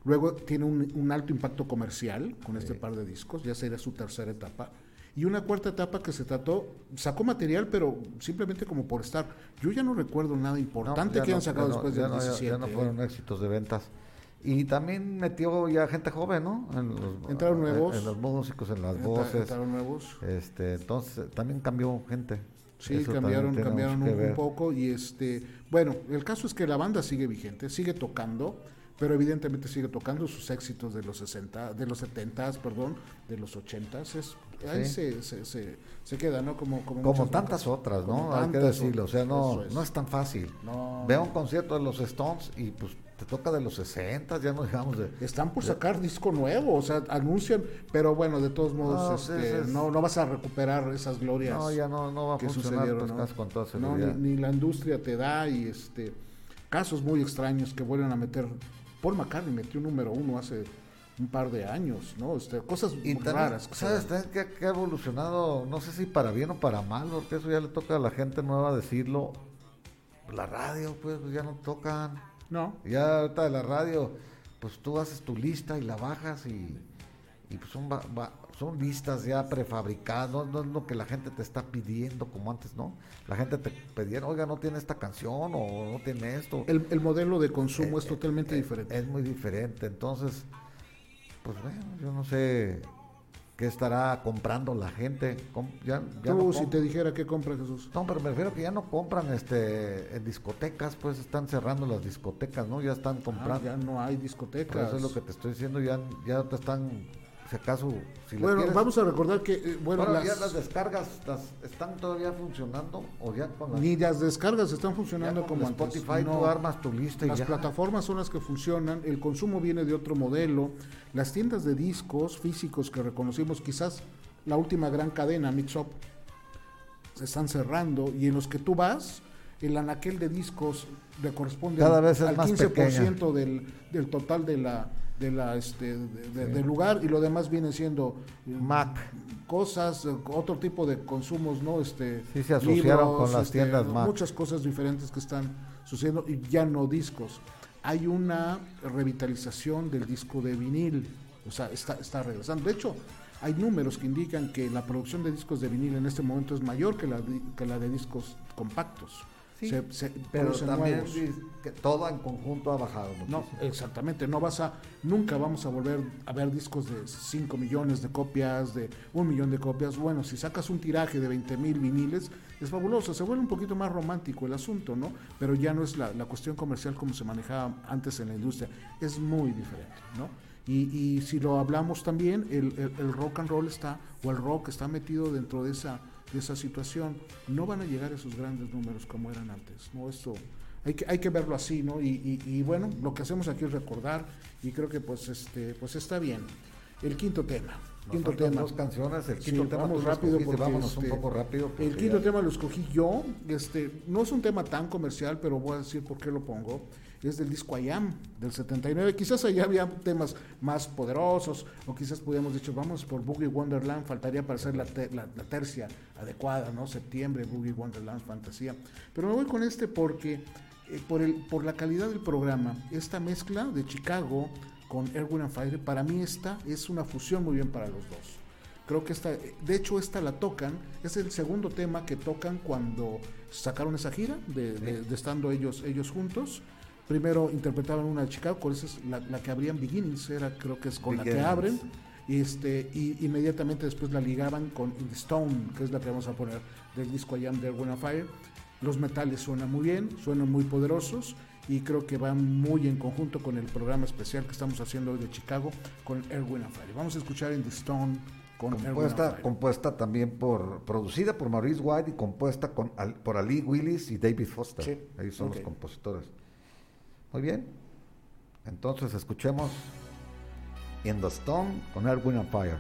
Luego tiene un, un alto impacto comercial con este Sí. par de discos, ya sería su tercera etapa. Y una cuarta etapa que se trató, sacó material, pero simplemente como por estar. Yo ya no recuerdo nada importante que no, hayan sacado después del no, ya- 17. Ya no fueron éxitos de ventas. Y también metió ya gente joven, ¿no? En los, Entraron nuevos. En, los músicos, en las Entra- voces. entraron nuevos. Este, entonces también cambió gente. Sí, Eso cambiaron, cambiaron un, un poco y este, bueno, el caso es que la banda sigue vigente, sigue tocando, pero evidentemente sigue tocando sus éxitos de los 60, de los 70, perdón, de los 80, es, ahí Sí. se, se, se, se queda, ¿no? Como, como, tantas bandas. otras, ¿no? Hay que decirlo. O sea, no, eso no es tan fácil. No. Ve a un concierto de los Stones y pues te toca de los 60, ya no digamos de... Están por sacar disco nuevo, o sea, anuncian, pero bueno, de todos modos, No, este, no, no vas a recuperar esas glorias. No, ya no, no va a que funcionar sucedieron, pues, ¿no? con toda No, seguridad. ni, ni la industria te da y este casos muy extraños que vuelven a meter. Paul McCartney metió un número uno hace un par de años, ¿no? Este, cosas Y muy también, raras. ¿sabes? que, que ha evolucionado, no sé si para bien o para mal, porque eso ya le toca a la gente nueva decirlo. La radio, pues, ya no tocan. No, Ya ahorita de la radio, pues tú haces tu lista y la bajas y, y pues son, va- son listas ya prefabricadas, no, no es lo que la gente te está pidiendo como antes, ¿no? La gente te pedía, oiga, no tiene esta canción o no tiene esto. el, el modelo de consumo Eh, es totalmente eh, diferente. Es muy diferente, entonces, pues bueno, yo no sé qué estará comprando la gente. com- ya, ya Tú, no si te dijera qué compra Jesús. no, pero me refiero que ya no compran este en discotecas, pues están cerrando las discotecas, ¿no? Ya están Ah, comprando. ya no hay discotecas. eso es lo que te estoy diciendo, ya, ya te están, si acaso, si Bueno, quieres- vamos a recordar que, eh, bueno, las, ya las descargas las- están todavía funcionando o ya con las, ni las descargas están funcionando como antes. Spotify No. tú armas tu lista y Las ya. plataformas son las que funcionan, el consumo viene de otro modelo, las tiendas de discos físicos que reconocimos, quizás la última gran cadena, Mix Up, se están cerrando y en los que tú vas, el anaquel de discos le corresponde Cada vez al más 15% del, del total de la, de la este, de- de- del lugar y lo demás viene siendo eh, Mac. cosas, eh, otro tipo de consumos, ¿no? Este, Sí, se asociaron con las tiendas Mac. Muchas cosas diferentes que están sucediendo y ya no discos. Hay una revitalización del disco de vinil, o sea, está, está regresando. De hecho, hay números que indican que la producción de discos de vinil en este momento es mayor que la, que la de discos compactos. Sí, Se- se Pero también que todo en conjunto ha bajado No, exactamente, no vas a, nunca vamos a volver a ver discos de 5 millones de copias, de un millón de copias. Bueno, si sacas un tiraje de 20 mil viniles, es fabuloso, se vuelve un poquito más romántico el asunto, ¿no? Pero ya no es la, la cuestión comercial como se manejaba antes en la industria, es muy diferente, ¿no? Y, y si lo hablamos también, el, el- el rock and roll está, o el rock está metido dentro de esa, de esa situación. No van a llegar a esos grandes números como eran antes, ¿no? Esto hay que, hay que verlo así, ¿no? Y, y- y bueno, lo que hacemos aquí es recordar y creo que pues este pues está bien. El quinto tema. Nos Quinto tema. dos canciones, el Sí, quinto tema vamos lo rápido porque, vámonos este, un poco rápido. El quinto ya- tema lo escogí yo. Este, no es un tema tan comercial, pero voy a decir por qué lo pongo. Es del disco I Am, del 79. Quizás allá había temas más poderosos, o quizás pudiéramos dicho, vamos por Boogie Wonderland, faltaría para hacer la, te- la- la tercia adecuada, ¿no? Septiembre, Boogie Wonderland, fantasía. Pero me voy con este porque, eh, por, el, por la calidad del programa, esta mezcla de Chicago con Erwin and Fire, para mí esta es una fusión muy bien para los dos. Creo que esta, de hecho esta la tocan, es el segundo tema que tocan cuando sacaron esa gira de, de- de estando ellos, ellos juntos. Primero interpretaban una de Chicago, con esa es la, la que abrían Beginnings, era creo que es con la que abren. Y, este, y inmediatamente después la ligaban con In the Stone, que es la que vamos a poner del disco I Am There When I Fire. Los metales suenan muy bien, suenan muy poderosos y creo que van muy en conjunto con el programa especial que estamos haciendo hoy de Chicago con Erwin Fire. Vamos a escuchar In the Stone con Erwin Compuesta, Fire. compuesta también por, producida por Maurice White y compuesta con, Al- por Ali Willis y David Foster. Sí, Ellos son los compositores. Muy bien. Entonces escuchemos In the Stone con Erwin and Fire.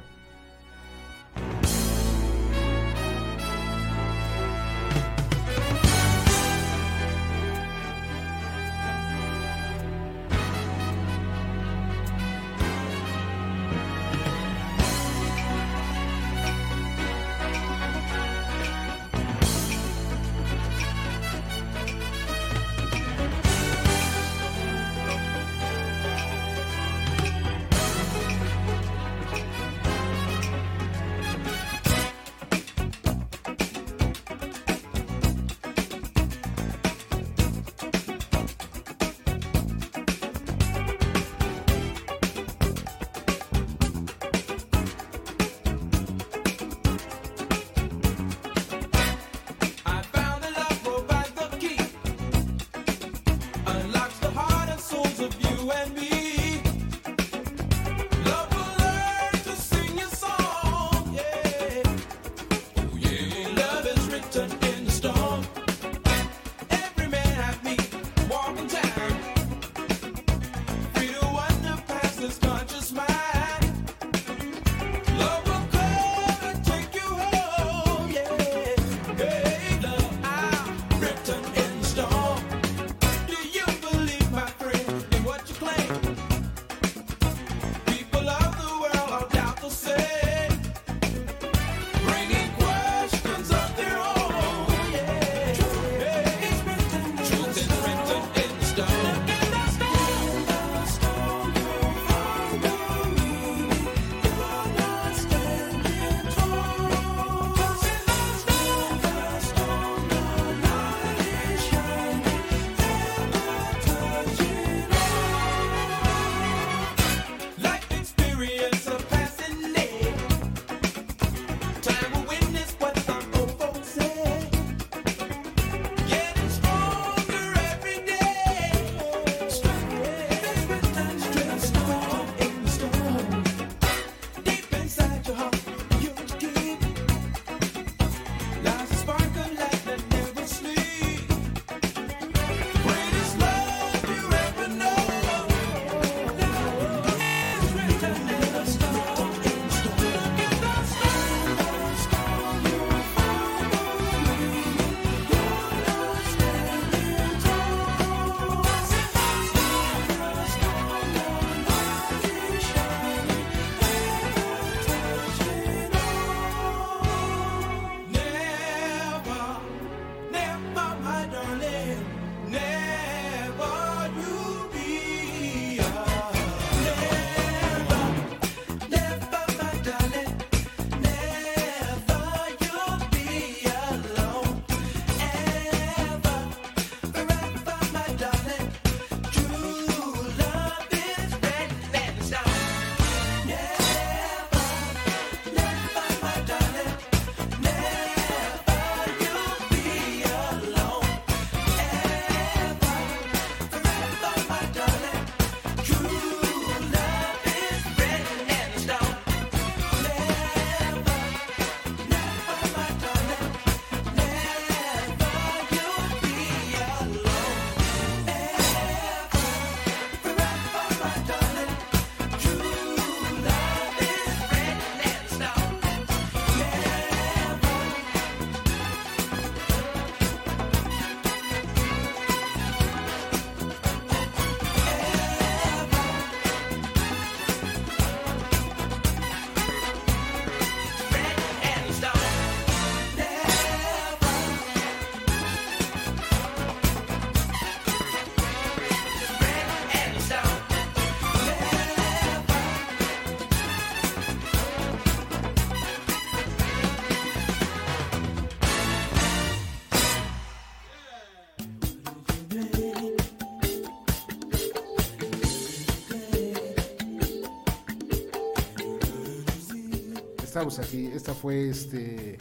Aquí, esta fue este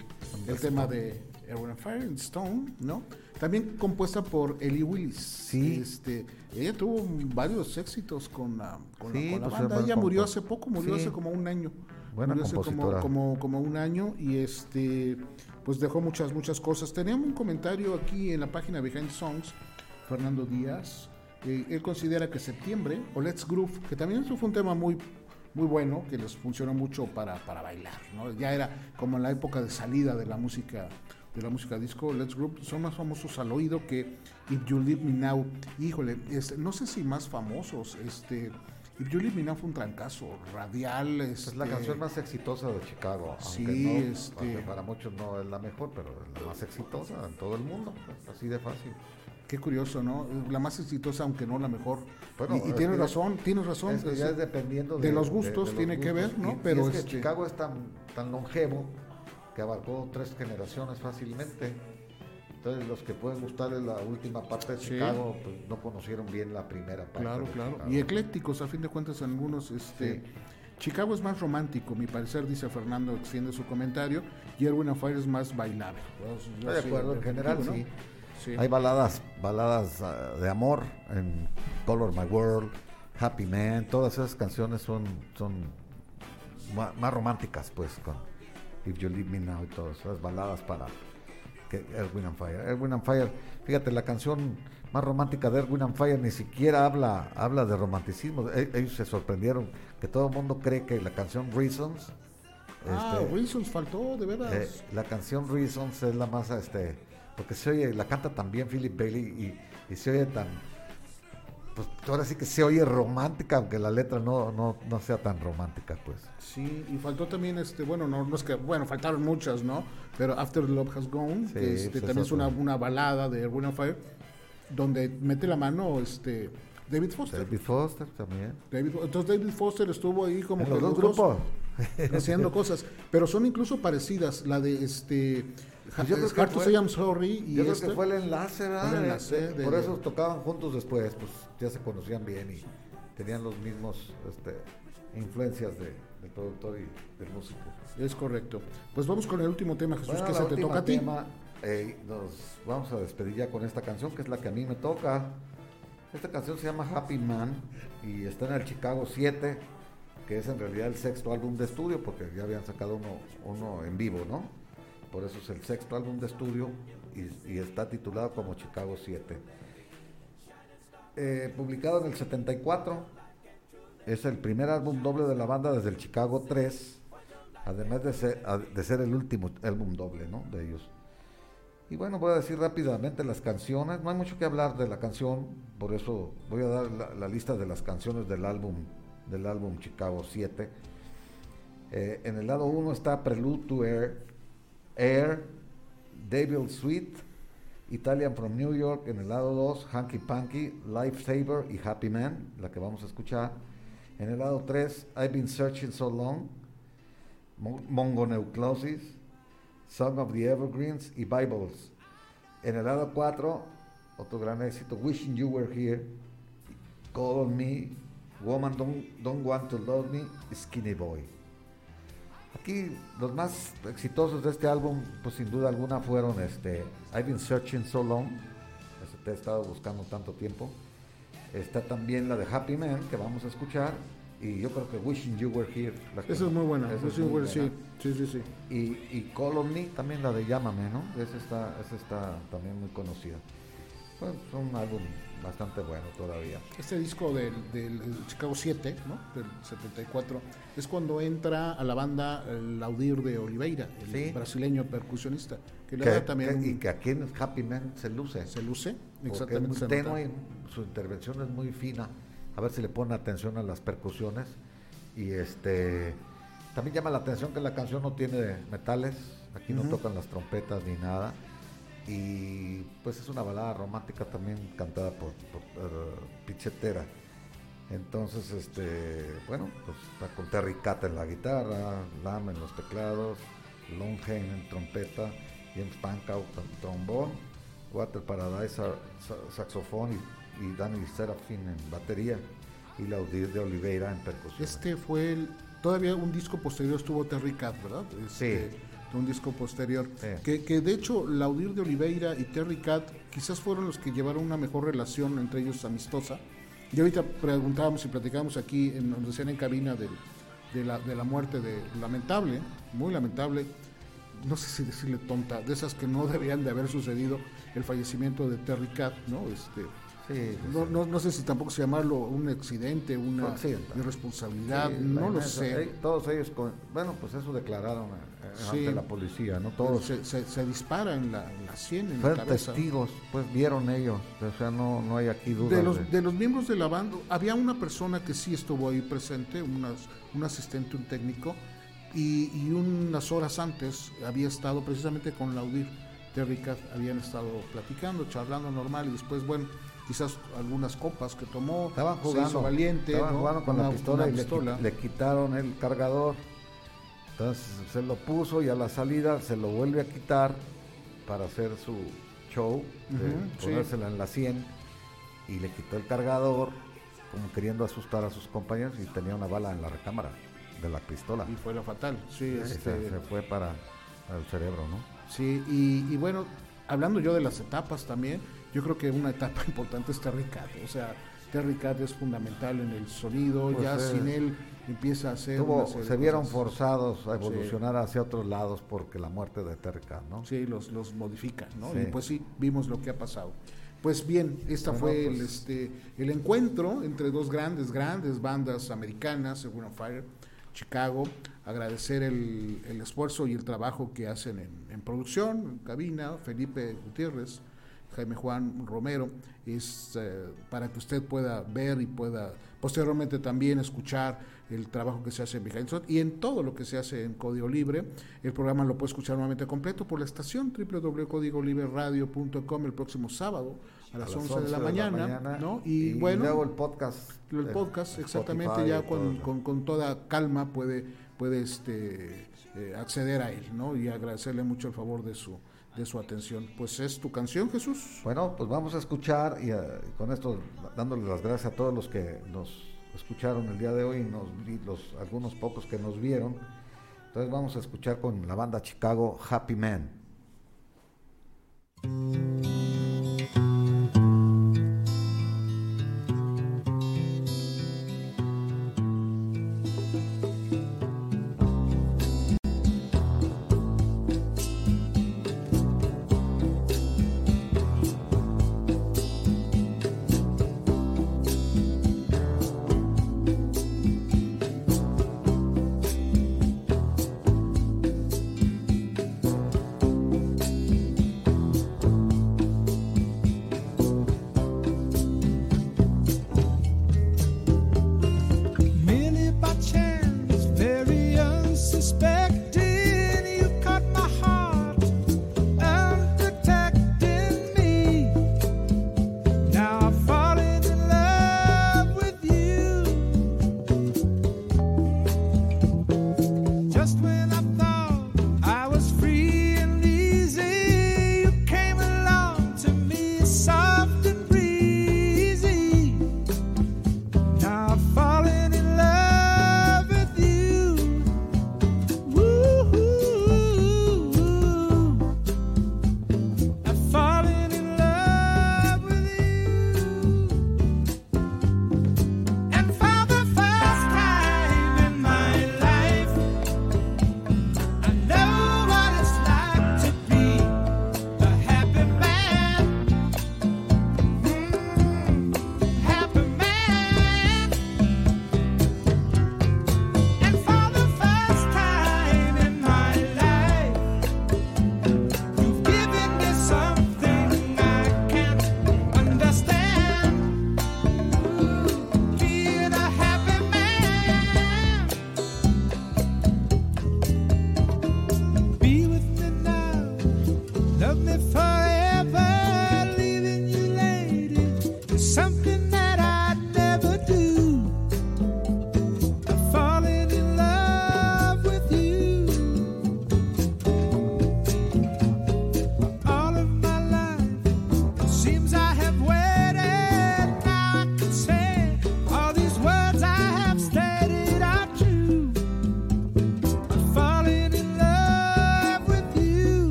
el tema de Fire and Stone, ¿no? También compuesta por Ellie Willis. Sí. Este, ella tuvo varios éxitos con la, con la- Sí, con la pues, banda. Ella murió hace poco, murió Sí. hace como un año. Buena murió hace como, compositora. como, como un año y este pues dejó muchas, muchas cosas. Teníamos un comentario aquí en la página Behind Songs, Fernando Díaz. eh, él considera que septiembre o Let's Groove, que también eso fue un tema muy muy bueno, que les funcionó mucho para, para bailar, ¿no? Ya era como en la época de salida de la música de la música disco, Let's Group, son más famosos al oído que If You Leave Me Now. Híjole, este, no sé si más famosos, este, If You Leave Me Now fue un trancazo radial. Es la este, canción más exitosa de Chicago. Sí, no, este- para muchos no es la mejor, pero es la más exitosa en todo el mundo. Así de fácil. Qué curioso, ¿no? La más exitosa, aunque no la mejor. Bueno, y y es tienes razón, tienes razón. Es que ya es dependiendo de los gustos, tiene que ver, ¿no? Y- y Pero es que este- Chicago es tan, tan longevo que abarcó tres generaciones fácilmente. Entonces los que pueden gustar de la última parte de Sí. Chicago, pues no conocieron bien la primera parte. Claro, de claro. Chicago. Y eclécticos, a fin de cuentas, algunos. Este, Sí. Chicago es más romántico, mi parecer, dice Fernando, extiende su comentario. Y Erwin Fire es más bailable. Yo Estoy de acuerdo, en general sí. Hay baladas, baladas ah, de amor en Color My World, Happy Man, todas esas canciones son, son más, románticas, pues, con If You Leave Me Now y todas esas baladas para, que Earth, Wind and Fire. Earth, Wind and Fire, fíjate, la canción más romántica de Earth, Wind and Fire ni siquiera habla, habla de romanticismo. E- ellos se sorprendieron que todo el mundo cree que la canción Reasons, Ah, este, Reasons faltó, de veras. eh, la canción Reasons es la más, este, porque se oye, la canta también Philip Bailey y, y se oye tan, pues ahora sí que se oye romántica, aunque la letra no, no, no sea tan romántica, pues. Sí, y faltó también, este, bueno, no, no es que, bueno, faltaron muchas, ¿no? Pero After Love Has Gone, Sí, que este, pues también es una, una balada de and Fire, donde mete la mano, este, David Foster. David Foster también. David- entonces David Foster estuvo ahí como En que los dos grupos. haciendo cosas, pero son incluso parecidas, la de este Pues yo creo que Hard to fue- Say I'm Sorry y Yo creo que fue el enlace, ¿verdad? Fue el enlace de- Por eso tocaban juntos después, pues ya se conocían bien y tenían los mismos este, influencias de, del productor y del músico. Es correcto. Pues vamos con el último tema, Jesús, Bueno, que se te toca a ti. tema, eh, nos vamos a despedir ya con esta canción, que es la que a mí me toca. Esta canción se llama Happy Man y está en el Chicago 7, que es en realidad el sexto álbum de estudio, porque ya habían sacado uno, uno en vivo, ¿no? Por eso es el sexto álbum de estudio y, está titulado como Chicago 7. Eh, publicado en el 74, es el primer álbum doble de la banda desde el Chicago 3, además de ser, de ser el último álbum doble ¿no? de ellos. Y bueno, voy a decir rápidamente las canciones. No hay mucho que hablar de la canción, por eso voy a dar la, la lista de las canciones del álbum, del álbum Chicago 7. Eh, en el lado 1 está Prelude to Air, Air, Devil Sweet, Italian from New York. En el lado 2, Hanky Panky, Lifesaver y Happy Man, la que vamos a escuchar. En el lado 3, I've Been Searching So Long, Mo- Mongoneuclosis, Song of the Evergreens y Bibles. En el lado 4, otro gran éxito, Wishing You Were Here, Call on Me, Woman Don't, Don't Want to Love Me, Skinny Boy. Aquí los más exitosos de este álbum, pues sin duda alguna fueron este I've Been Searching So Long, te he estado buscando tanto tiempo. Está también la de Happy Man que vamos a escuchar y yo creo que Wishing You Were Here. la que- Esa es muy buena. esa es muy sí, buena. sí, sí, sí. Y, y Call on Me, también la de Llámame, ¿no? Esa está, esa está también muy conocida. Pues es un álbum bastante bueno todavía. Este disco del, del Chicago 7, ¿no? Del 74, es cuando entra a la banda el Laudir de Oliveira, el Sí. brasileño percusionista, que le Que- da también que- y que aquí en Happy Man se luce. se luce, exactamente. es muy tenue, su intervención es muy fina. A ver si le ponen atención a las percusiones. Y este también llama la atención que la canción no tiene metales, aquí no tocan las trompetas ni nada. Y pues es una balada romántica también cantada por, por eh, Pichetera. Entonces, este, bueno, pues está con Terry Cat en la guitarra, Lam en los teclados, Longhain en trompeta, James Pankow en trombón, Water Paradise sa- sa- saxofón y, y Danny Serafin en batería y Laudir de Oliveira en percusión. Este fue el, todavía un disco posterior estuvo Terry Cat, ¿verdad? Este, Sí. Un disco posterior. Sí. Que, que de hecho Laudir de Oliveira y Terry Cat quizás fueron los que llevaron una mejor relación entre ellos amistosa. Y ahorita preguntábamos y platicábamos aquí, en, nos decían en cabina del- de, la, de la muerte de lamentable, muy lamentable, no sé si decirle tonta, de esas que no deberían de haber sucedido, el fallecimiento de Terry Cat, ¿no? Este, Sí, no, sí. no, no sé si tampoco se llamarlo un accidente, una Accidente. irresponsabilidad, no lo sé. Todos ellos, con- bueno, pues eso declararon eh, ante la policía, ¿no? Todos se, se, se dispara en la, en la sien, en fueron testigos, pues vieron ellos, o sea, no, no hay aquí dudas. De los, de- de los miembros de la banda, había una persona que sí estuvo ahí presente, unas- un asistente, un técnico, y, y unas horas antes había estado precisamente con Laudir. Terry Cat habían estado platicando, charlando normal, y después, bueno, quizás algunas copas que tomó, Estaban se jugando, hizo valiente, estaban ¿no? jugando con Una- la pistola y le, pistola. le quitaron el cargador. Entonces se lo puso y a la salida se lo vuelve a quitar para hacer su show, de Ujú, sí. ponérsela en la 100 y le quitó el cargador como queriendo asustar a sus compañeros y tenía una bala en la recámara de la pistola. y fue la fatal, sí, Se- este, se fue para el cerebro, ¿no? Sí, y, y bueno, hablando yo de las etapas también, yo creo que una etapa importante es Terry Cat. O sea, Terry Cat es fundamental en el sonido, Pues ya es- sin él empieza a serie se vieron cosas. forzados a evolucionar hacia otros lados porque la muerte de Terca, ¿no? Sí, los, los modifican, ¿no? Sí. Y pues sí, vimos lo que ha pasado. Pues bien, esta Bueno, fue el, pues- este, el encuentro entre dos grandes, grandes bandas americanas, Según on Fire, Chicago. Agradecer el, el esfuerzo y el trabajo que hacen en, en producción, en cabina, Felipe Gutiérrez, Jaime Juan Romero, es eh, para que usted pueda ver y pueda posteriormente también escuchar el trabajo que se hace en Behind Shot y en todo lo que se hace en Código Libre. El programa lo puede escuchar nuevamente completo por la estación www.códigolibreradio.com el próximo sábado a las, 11, de la mañana, ¿no? Y, bueno, luego el podcast. el podcast, exactamente, Spotify ya con, con- con toda calma puede, puede este, eh, acceder a él, ¿no? Y agradecerle mucho el favor de su, de su atención. Pues es tu canción, Jesús. Bueno, pues vamos a escuchar y, eh, con esto dándole las gracias a todos los que nos escucharon el día de hoy y, y los algunos pocos que nos vieron. Entonces vamos a escuchar con la banda Chicago Happy Man.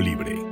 Libre